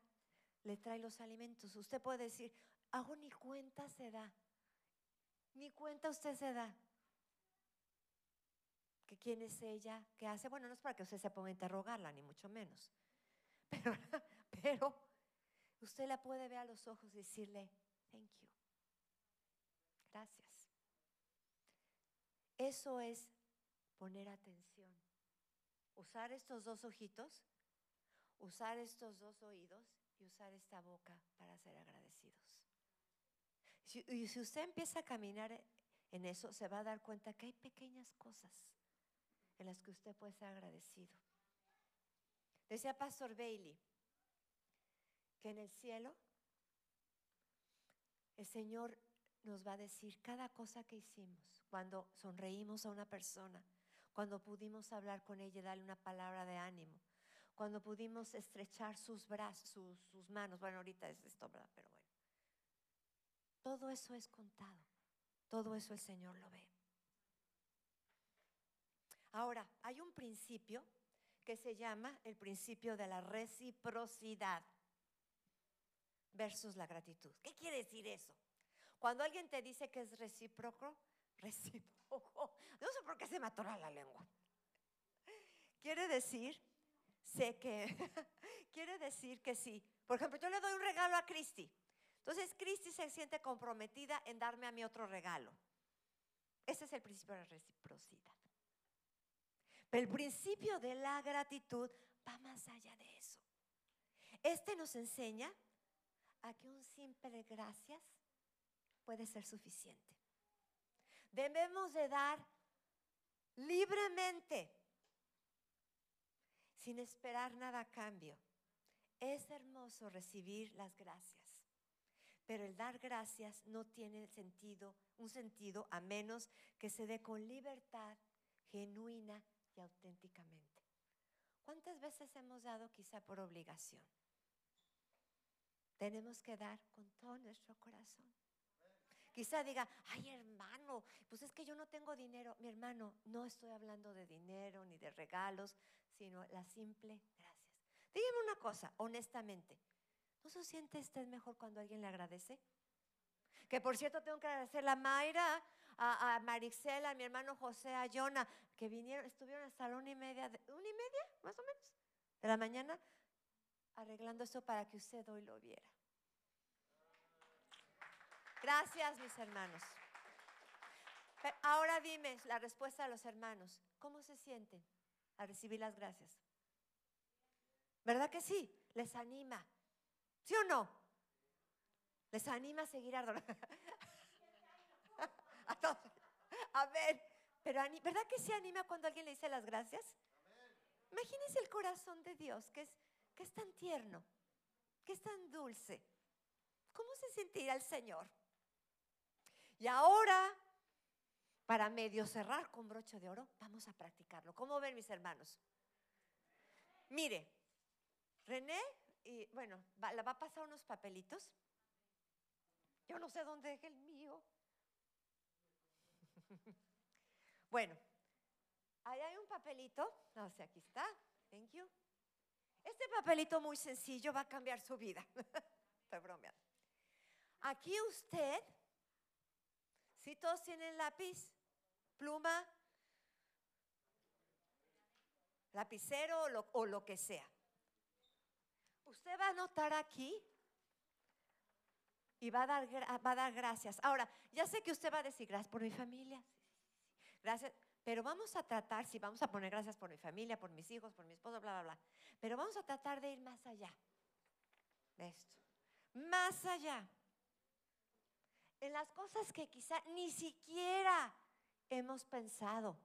le trae los alimentos? Usted puede decir, hago ni cuenta se da. Ni cuenta usted se da. ¿Que quién es ella? ¿Qué hace? Bueno, no es para que usted se ponga a interrogarla, ni mucho menos. Pero, pero usted la puede ver a los ojos y decirle, thank you. Gracias. Eso es poner atención. Usar estos dos ojitos, usar estos dos oídos y usar esta boca para ser agradecidos. y si usted empieza a caminar en eso, se va a dar cuenta que hay pequeñas cosas en las que usted puede ser agradecido. Decía Pastor Bailey que en el cielo el Señor nos va a decir cada cosa que hicimos, cuando sonreímos a una persona, cuando pudimos hablar con ella y darle una palabra de ánimo, cuando pudimos estrechar sus brazos, sus, manos. Bueno, ahorita es esto, ¿verdad? Pero bueno. Todo eso es contado. Todo eso el Señor lo ve. Ahora, hay un principio que se llama el principio de la reciprocidad versus la gratitud. ¿Qué quiere decir eso? Cuando alguien te dice que es recíproco, recíproco, no sé por qué se me atora la lengua. Quiere decir, sé que, quiere decir que sí. Por ejemplo, yo le doy un regalo a Cristi. Entonces, Cristi se siente comprometida en darme a mí otro regalo. Ese es el principio de la reciprocidad. Pero el principio de la gratitud va más allá de eso. Este nos enseña a que un simple gracias puede ser suficiente. Debemos de dar libremente, sin esperar nada a cambio. Es hermoso recibir las gracias, pero el dar gracias no tiene sentido, un sentido a menos que se dé con libertad genuina y auténticamente. ¿Cuántas veces hemos dado quizá por obligación? Tenemos que dar con todo nuestro corazón. Quizá diga, ay hermano, pues es que yo no tengo dinero. Mi hermano, no estoy hablando de dinero ni de regalos, sino la simple gracias. Dígame una cosa, honestamente, ¿no se siente usted mejor cuando alguien le agradece? Que por cierto tengo que agradecerle a Mayra, a, a a mi hermano José, a Jonah, que vinieron, estuvieron hasta la una y media, una y media más o menos, de la mañana, arreglando eso para que usted hoy lo viera. Gracias, mis hermanos. ahora dime la respuesta a los hermanos. ¿Cómo se sienten a recibir las gracias? ¿Verdad que sí? Les anima. ¿Sí o no? Les anima a seguir adorando. a ver, pero ¿verdad que se anima cuando alguien le dice las gracias? Imagínense el corazón de Dios, que es, que es tan tierno, que es tan dulce. ¿Cómo se sentirá el Señor? Y ahora, para medio cerrar con broche de oro, vamos a practicarlo. ¿Cómo ven mis hermanos? Mire, René, y bueno, va, la va a pasar unos papelitos. Yo no sé dónde dejé el mío. bueno, ahí hay un papelito. No sé, aquí está. Thank you. Este papelito muy sencillo va a cambiar su vida. Estoy bromeando. Aquí usted, si todos tienen lápiz, pluma, lapicero o lo, o lo que sea. Usted va a anotar aquí y va a, dar, va a dar gracias. Ahora, ya sé que usted va a decir gracias por mi familia. Gracias. Pero vamos a tratar, si vamos a poner gracias por mi familia, por mis hijos, por mi esposo, bla, bla, bla. Pero vamos a tratar de ir más allá de esto. Más allá. En las cosas que quizá ni siquiera hemos pensado.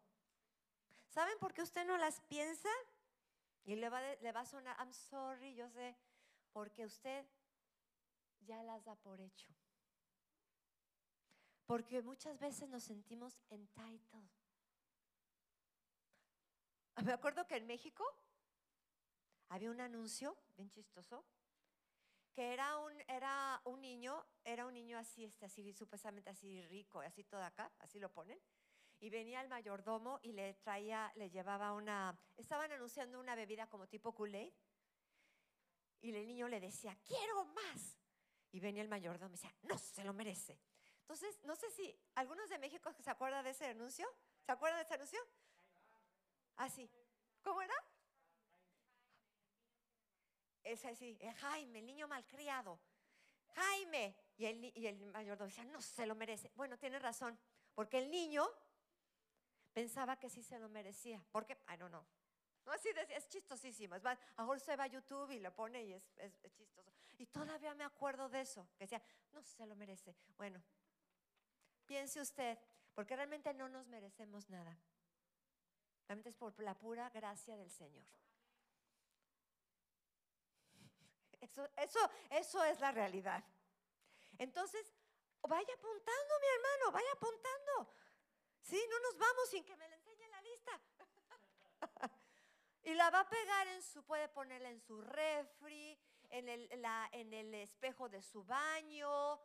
¿Saben por qué usted no las piensa? Y le va, le va a sonar, I'm sorry, yo sé, porque usted ya las da por hecho. Porque muchas veces nos sentimos entitled. Me acuerdo que en México había un anuncio bien chistoso que era un, era un niño, era un niño así, este, así, supuestamente así rico, así todo acá, así lo ponen. y venía el mayordomo y le traía, le llevaba una, estaban anunciando una bebida como tipo Kool-Aid y el niño le decía, quiero más. Y venía el mayordomo y decía, no, se lo merece. Entonces, no sé si algunos de México se acuerdan de ese anuncio. ¿Se acuerdan de ese anuncio? Así. Ah, ¿Cómo era? Es así, Jaime, el niño malcriado. Jaime. Y el, y el mayordomo decía, no se lo merece. Bueno, tiene razón, porque el niño pensaba que sí se lo merecía. Porque, I don't know. No, así es chistosísimo. Es se va a YouTube y lo pone y es, chistoso. Y todavía me acuerdo de eso, que decía, no se lo merece. Bueno, piense usted, porque realmente no nos merecemos nada. Realmente es por la pura gracia del Señor. Eso, eso, eso es la realidad. Entonces, vaya apuntando, mi hermano, vaya apuntando. Sí, no nos vamos sin que me le enseñe la lista. y la va a pegar en su, puede ponerla en su refri, en el, en el espejo de su baño,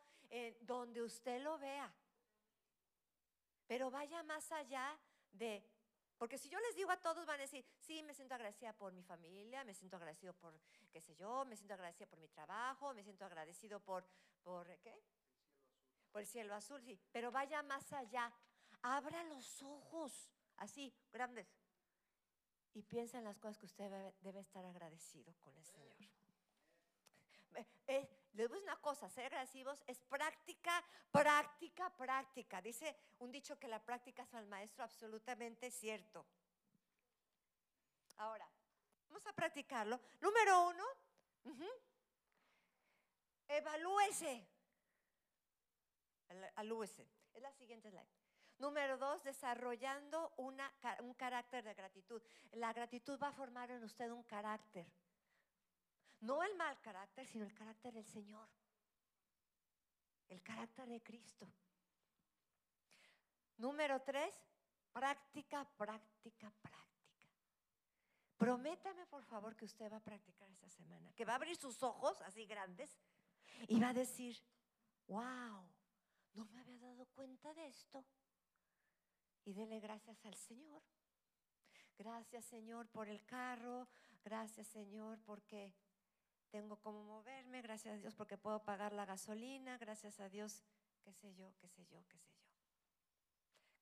donde usted lo vea. Pero vaya más allá de porque si yo les digo a todos, van a decir, sí, me siento agradecida por mi familia, me siento agradecido por, qué sé yo, me siento agradecida por mi trabajo, me siento agradecido por, por ¿qué? Por el cielo azul, sí. Pero vaya más allá. Abra los ojos, así, grandes. Y piensa en las cosas que usted debe, estar agradecido con el Señor. Eh, les voy una cosa, ser agradecidos es práctica, práctica, práctica. Dice un dicho que la práctica es al maestro, absolutamente cierto. Ahora, vamos a practicarlo. Número uno, evalúese. Evalúese. Es la siguiente slide. Número dos, desarrollando una, un carácter de gratitud. La gratitud va a formar en usted un carácter. No el mal carácter, sino el carácter del Señor. El carácter de Cristo. Número tres, práctica, práctica, práctica. Prométame, por favor, que usted va a practicar esta semana, que va a abrir sus ojos así grandes y va a decir, wow, no me había dado cuenta de esto. Y dele gracias al Señor. Gracias, Señor, por el carro. Gracias, Señor, porque tengo cómo moverme, gracias a Dios porque puedo pagar la gasolina, gracias a Dios, qué sé yo, qué sé yo, qué sé yo.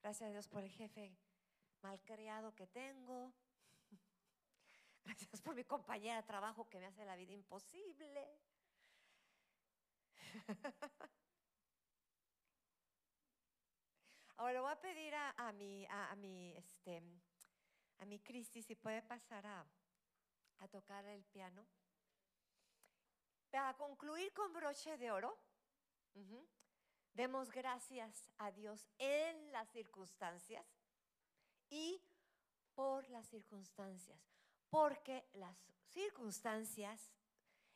Gracias a Dios por el jefe malcriado que tengo. Gracias por mi compañera de trabajo que me hace la vida imposible. Ahora voy a pedir a, mi, a, mi, este, a mi Cristi si puede pasar a tocar el piano. Para concluir con broche de oro, demos gracias a Dios en las circunstancias y por las circunstancias, porque las circunstancias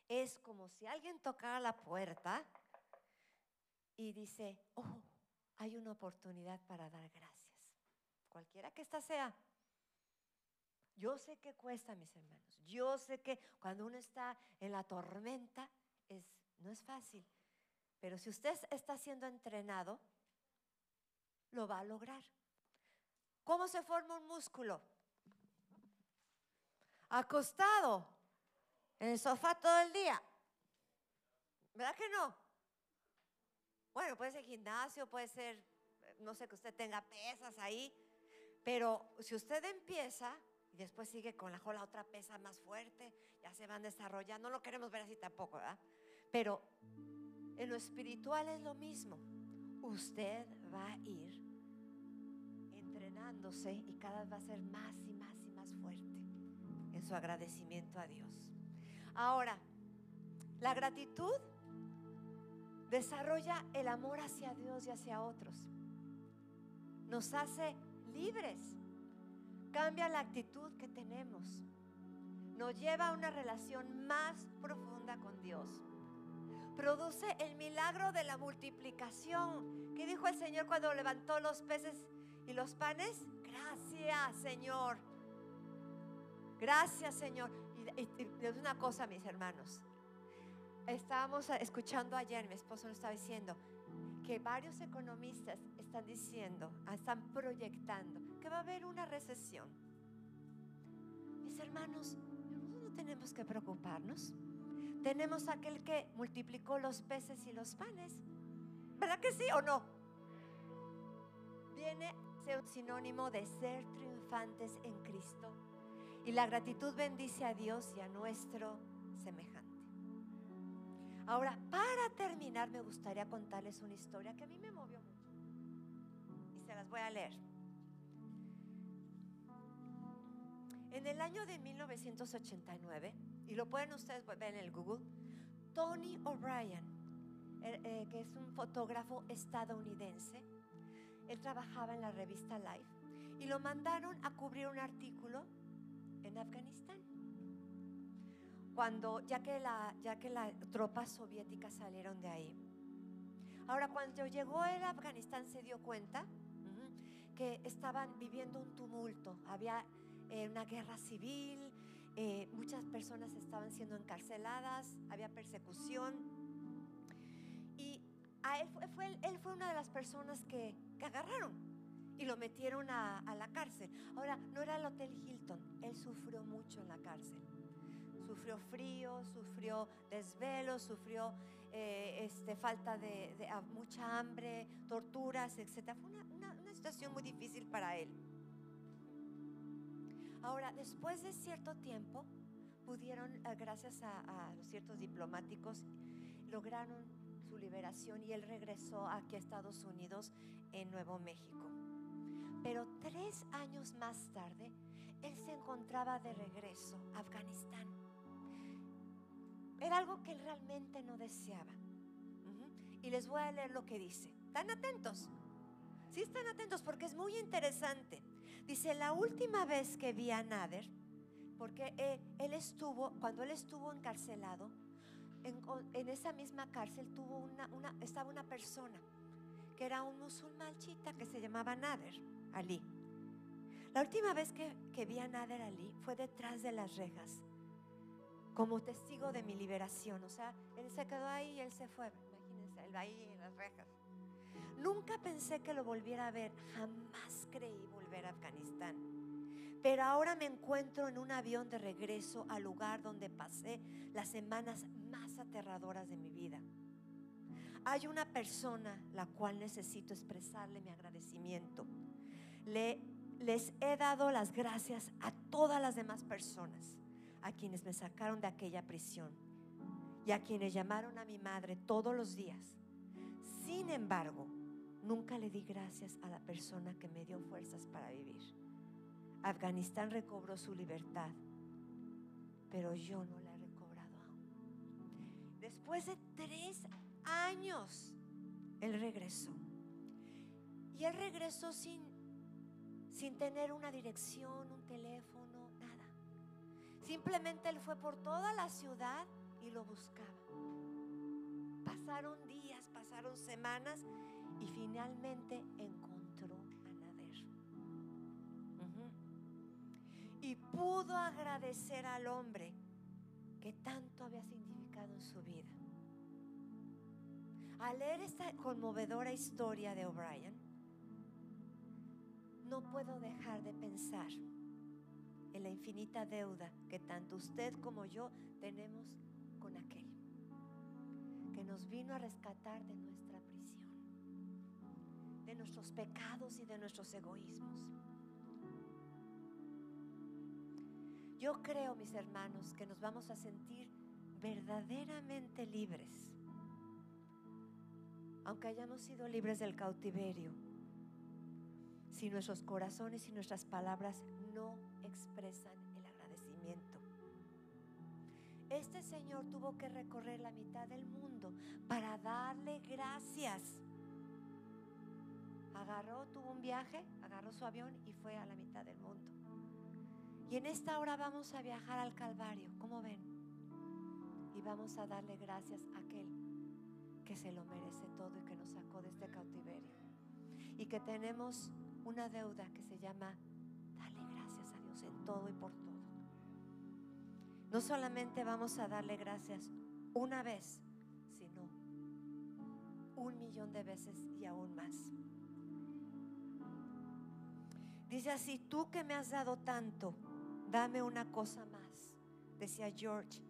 es como si alguien tocara la puerta y dice, oh, hay una oportunidad para dar gracias, cualquiera que ésta sea. Yo sé que cuesta, mis hermanos. Yo sé que cuando uno está en la tormenta es, no es fácil. Pero si usted está siendo entrenado, lo va a lograr. ¿Cómo se forma un músculo? Acostado en el sofá todo el día. ¿Verdad que no? Bueno, puede ser gimnasio, puede ser, no sé, que usted tenga pesas ahí. Pero si usted empieza después sigue con la, la otra pesa más fuerte, ya se van desarrollando, no lo queremos ver así tampoco, ¿verdad? Pero en lo espiritual es lo mismo. Usted va a ir entrenándose y cada vez va a ser más y más y más fuerte en su agradecimiento a Dios. Ahora, la gratitud desarrolla el amor hacia Dios y hacia otros. Nos hace libres cambia la actitud que tenemos. Nos lleva a una relación más profunda con Dios. Produce el milagro de la multiplicación. ¿Qué dijo el Señor cuando levantó los peces y los panes? Gracias, Señor. Gracias, Señor. Y, es una cosa, mis hermanos. Estábamos escuchando ayer, mi esposo nos estaba diciendo, que varios economistas están diciendo, están proyectando va a haber una recesión. Mis hermanos, no tenemos que preocuparnos. Tenemos aquel que multiplicó los peces y los panes. ¿Verdad que sí o no? Viene a ser un sinónimo de ser triunfantes en Cristo. Y la gratitud bendice a Dios y a nuestro semejante. Ahora, para terminar, me gustaría contarles una historia que a mí me movió mucho. Y se las voy a leer. En el año de 1989, y lo pueden ustedes ver en el Google, Tony O'Brien, er, eh, que es un fotógrafo estadounidense, él trabajaba en la revista Life y lo mandaron a cubrir un artículo en Afganistán. Cuando, ya que, la, ya que las tropas soviéticas salieron de ahí. Ahora, cuando llegó a Afganistán se dio cuenta que estaban viviendo un tumulto. Había eh, una guerra civil, eh, muchas personas estaban siendo encarceladas, había persecución. Y a él, fue, él fue una de las personas que, que agarraron y lo metieron a, a, la cárcel. Ahora, no era el Hotel Hilton, él sufrió mucho en la cárcel. Sufrió frío, sufrió desvelos, sufrió eh, este, falta de, de, mucha hambre, torturas, etc. Fue una, una, una situación muy difícil para él. Ahora, después de cierto tiempo, pudieron, eh, gracias a, ciertos diplomáticos, lograron su liberación y él regresó aquí a Estados Unidos en Nuevo México. Pero tres años más tarde, él se encontraba de regreso a Afganistán. Era algo que él realmente no deseaba. Y les voy a leer lo que dice. ¿Están atentos? Sí, están atentos porque es muy interesante. Dice, la última vez que vi a Nader, porque él, él estuvo, cuando él estuvo encarcelado, en, esa misma cárcel tuvo una, estaba una persona que era un musulmán chita que se llamaba Nader Ali. La última vez que, que vi a Nader Ali fue detrás de las rejas, como testigo de mi liberación. O sea, él se quedó ahí y él se fue. Imagínense, él ahí en las rejas. Nunca pensé que lo volviera a ver, jamás creí volver a Afganistán. Pero ahora me encuentro en un avión de regreso al lugar donde pasé las semanas más aterradoras de mi vida. Hay una persona la cual necesito expresarle mi agradecimiento. Le, les he dado las gracias a todas las demás personas, a quienes me sacaron de aquella prisión y a quienes llamaron a mi madre todos los días. Sin embargo, nunca le di gracias a la persona que me dio fuerzas para vivir. Afganistán recobró su libertad, pero yo no la he recobrado aún. Después de tres años, él regresó. Y él regresó sin, sin tener una dirección, un teléfono, nada. Simplemente él fue por toda la ciudad y lo buscaba. Pasaron pasaron semanas y finalmente encontró a Nader. Uh -huh. Y pudo agradecer al hombre que tanto había significado en su vida. Al leer esta conmovedora historia de O'Brien, no puedo dejar de pensar en la infinita deuda que tanto usted como yo tenemos que nos vino a rescatar de nuestra prisión, de nuestros pecados y de nuestros egoísmos. Yo creo, mis hermanos, que nos vamos a sentir verdaderamente libres, aunque hayamos sido libres del cautiverio, si nuestros corazones y nuestras palabras no expresan. Este Señor tuvo que recorrer la mitad del mundo para darle gracias. Agarró, tuvo un viaje, agarró su avión y fue a la mitad del mundo. Y en esta hora vamos a viajar al Calvario, ¿cómo ven? Y vamos a darle gracias a aquel que se lo merece todo y que nos sacó de este cautiverio. Y que tenemos una deuda que se llama darle gracias a Dios en todo y por todo. No solamente vamos a darle gracias una vez, sino un millón de veces y aún más. Dice así, tú que me has dado tanto, dame una cosa más, decía George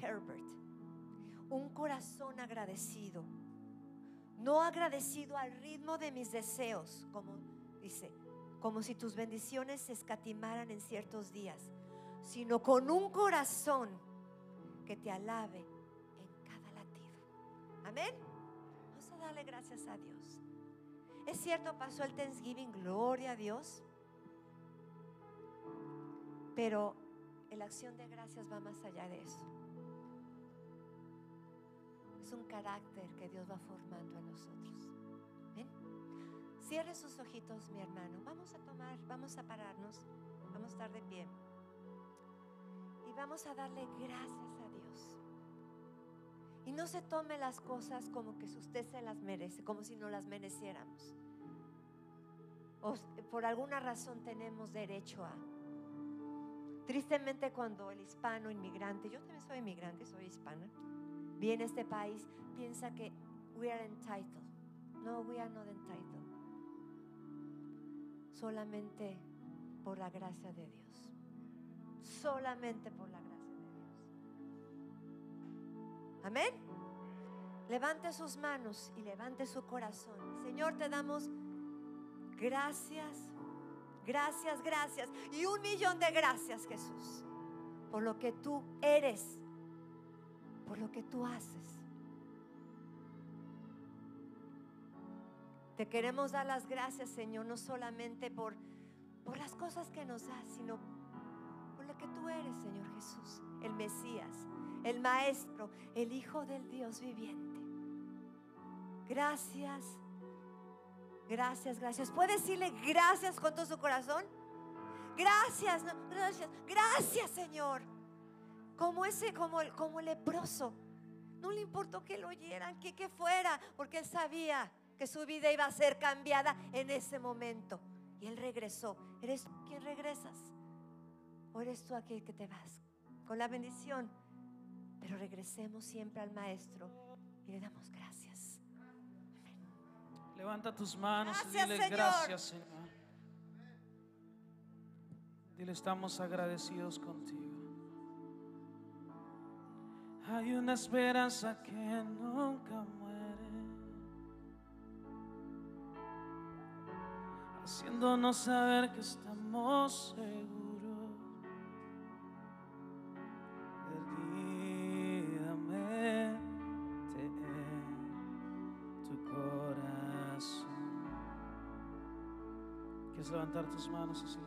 Herbert. Un corazón agradecido, no agradecido al ritmo de mis deseos, como dice, como si tus bendiciones se escatimaran en ciertos días, sino con un corazón que te alabe en cada latido. Amén. Vamos a darle gracias a Dios. Es cierto, pasó el Thanksgiving, gloria a Dios. Pero la acción de gracias va más allá de eso. Es un carácter que Dios va formando en nosotros. Cierre sus ojitos, mi hermano. Vamos a tomar, vamos a pararnos, vamos a estar de pie. Vamos a darle gracias a Dios. Y no se tome las cosas como que usted se las merece, como si no las mereciéramos. O por alguna razón tenemos derecho a. Tristemente cuando el hispano inmigrante, yo también soy inmigrante, soy hispana, viene a este país, piensa que we are entitled. No, we are not entitled solamente por la gracia de Dios. Solamente por la gracia de Dios. Amén. Levante sus manos y levante su corazón. Señor, te damos gracias, gracias, gracias. Y un millón de gracias, Jesús, por lo que tú eres, por lo que tú haces. Te queremos dar las gracias, Señor, no solamente por, por las cosas que nos das, sino por tú eres, Señor Jesús, el Mesías, el Maestro, el Hijo del Dios viviente. Gracias, gracias, gracias. ¿Puede decirle gracias con todo su corazón? Gracias, gracias, gracias, Señor. Como ese, como el, como leproso. No le importó que lo oyeran, que, que fuera, porque él sabía que su vida iba a ser cambiada en ese momento. Y él regresó. ¿Eres tú quien regresas? ¿O eres tú aquel que te vas? Con la bendición. Pero regresemos siempre al Maestro y le damos gracias. Levanta tus manos y dile gracias, Señor. Dile, estamos agradecidos contigo. Hay una esperanza que nunca muere. haciéndonos saber que estamos seguros. Levantar tus manos?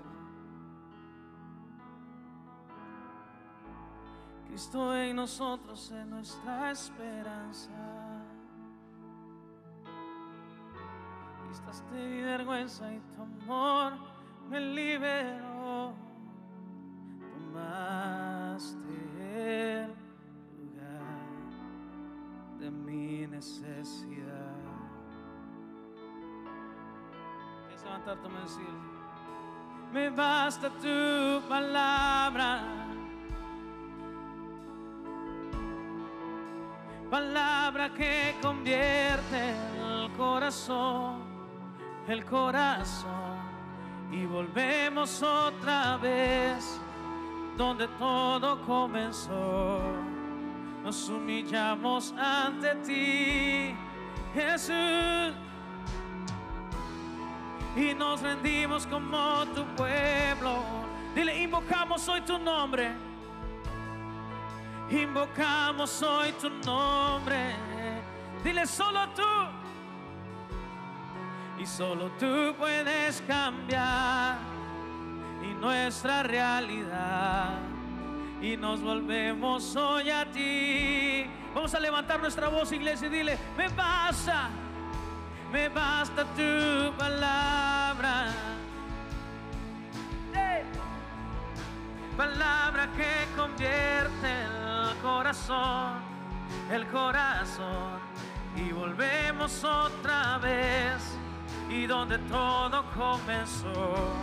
Cristo en nosotros es nuestra esperanza. de mi vergüenza y tu amor me liberó. Me basta tu palabra. Palabra que convierte el corazón el corazón y volvemos otra vez donde todo comenzó. Nos humillamos ante ti, Jesús, y nos rendimos como tu pueblo. Dile, invocamos hoy tu nombre. Invocamos hoy tu nombre. Dile, solo tú y solo tú puedes cambiar y nuestra realidad y nos volvemos hoy a ti. Vamos a levantar nuestra voz, iglesia, y dile, me basta, me basta tu palabra. Palabra que convierte el corazón, el corazón, y volvemos otra vez y donde todo comenzó.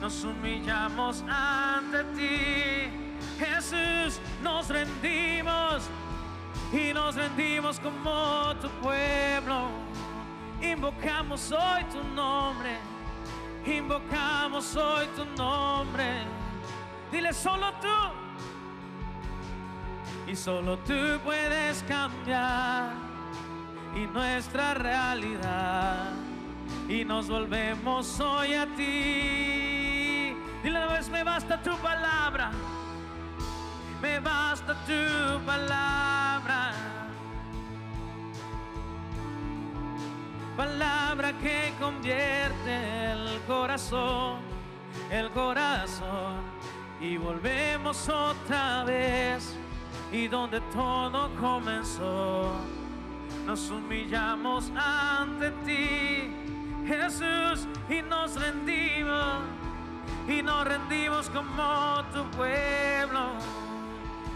Nos humillamos ante ti, Jesús, nos rendimos y nos rendimos como tu pueblo. Invocamos hoy tu nombre, invocamos hoy tu nombre. Dile solo tú. Y solo tú puedes cambiar y nuestra realidad. Y nos volvemos hoy a ti. Dile una vez, me basta tu palabra. Me basta tu palabra. Palabra que convierte el corazón, el corazón. Y volvemos otra vez y donde todo comenzó. Nos humillamos ante ti, Jesús, y nos rendimos, y nos rendimos como tu pueblo.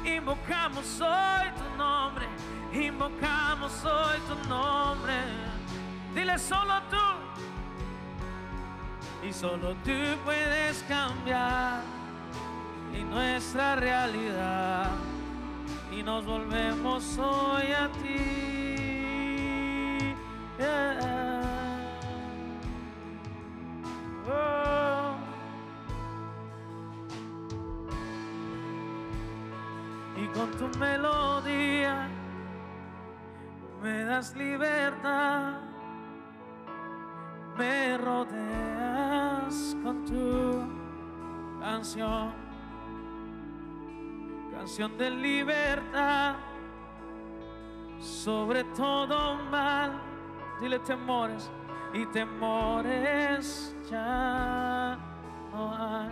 Invocamos hoy tu nombre, invocamos hoy tu nombre. Dile solo tú, y solo tú puedes cambiar. Nuestra realidad. Y nos volvemos hoy a ti. Oh. Y con tu melodía me das libertad, me rodeas con tu canción canción de libertad sobre todo mal. Dile temores y temores ya no hay.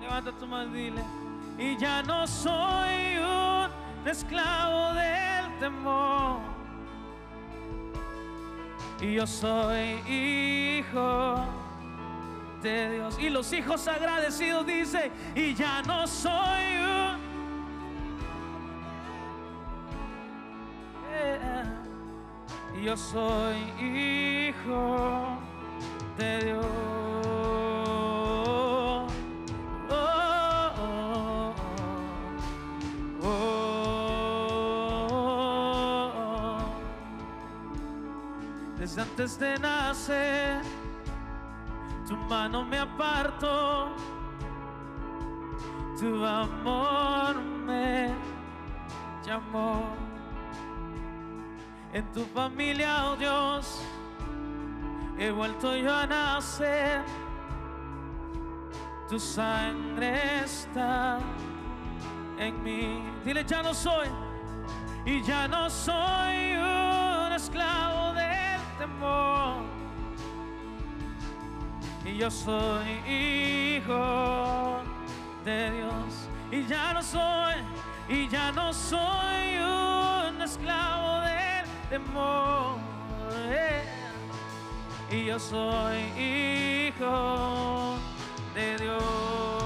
Levanta tu mano dile. Y ya no soy un esclavo del temor. Y yo soy hijo de Dios. Y los hijos agradecidos dice, y ya no soy un yo soy hijo de Dios. Antes de nacer, tu mano me apartó, tu amor me llamó en tu familia, oh Dios, he vuelto yo a nacer. Tu sangre está en mí. Dile, ya no soy, y ya no soy un esclavo Y yo soy hijo de Dios. Y ya no soy, y ya no soy un esclavo del temor. Y yo soy hijo de Dios.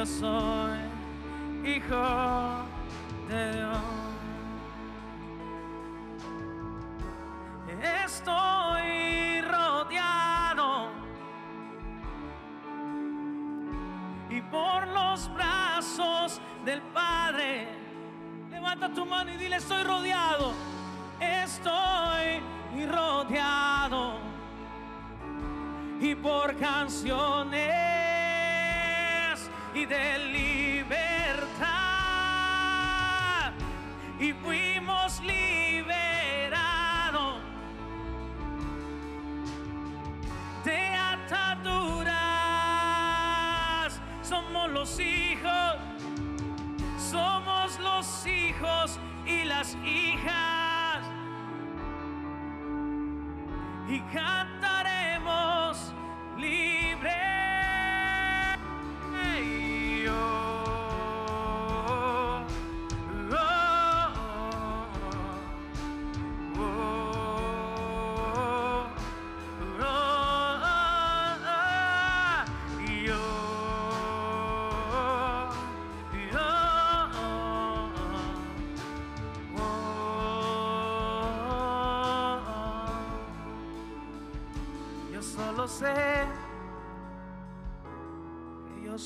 Yo soy hijo de Dios. Estoy rodeado y por los brazos del Padre. Levanta tu mano y dile, estoy rodeado. Estoy rodeado y por canciones y de libertad. Y fuimos liberados de ataduras. Somos los hijos, somos los hijos y las hijas. Y canta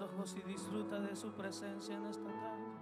Ojos y disfruta de su presencia en esta tarde.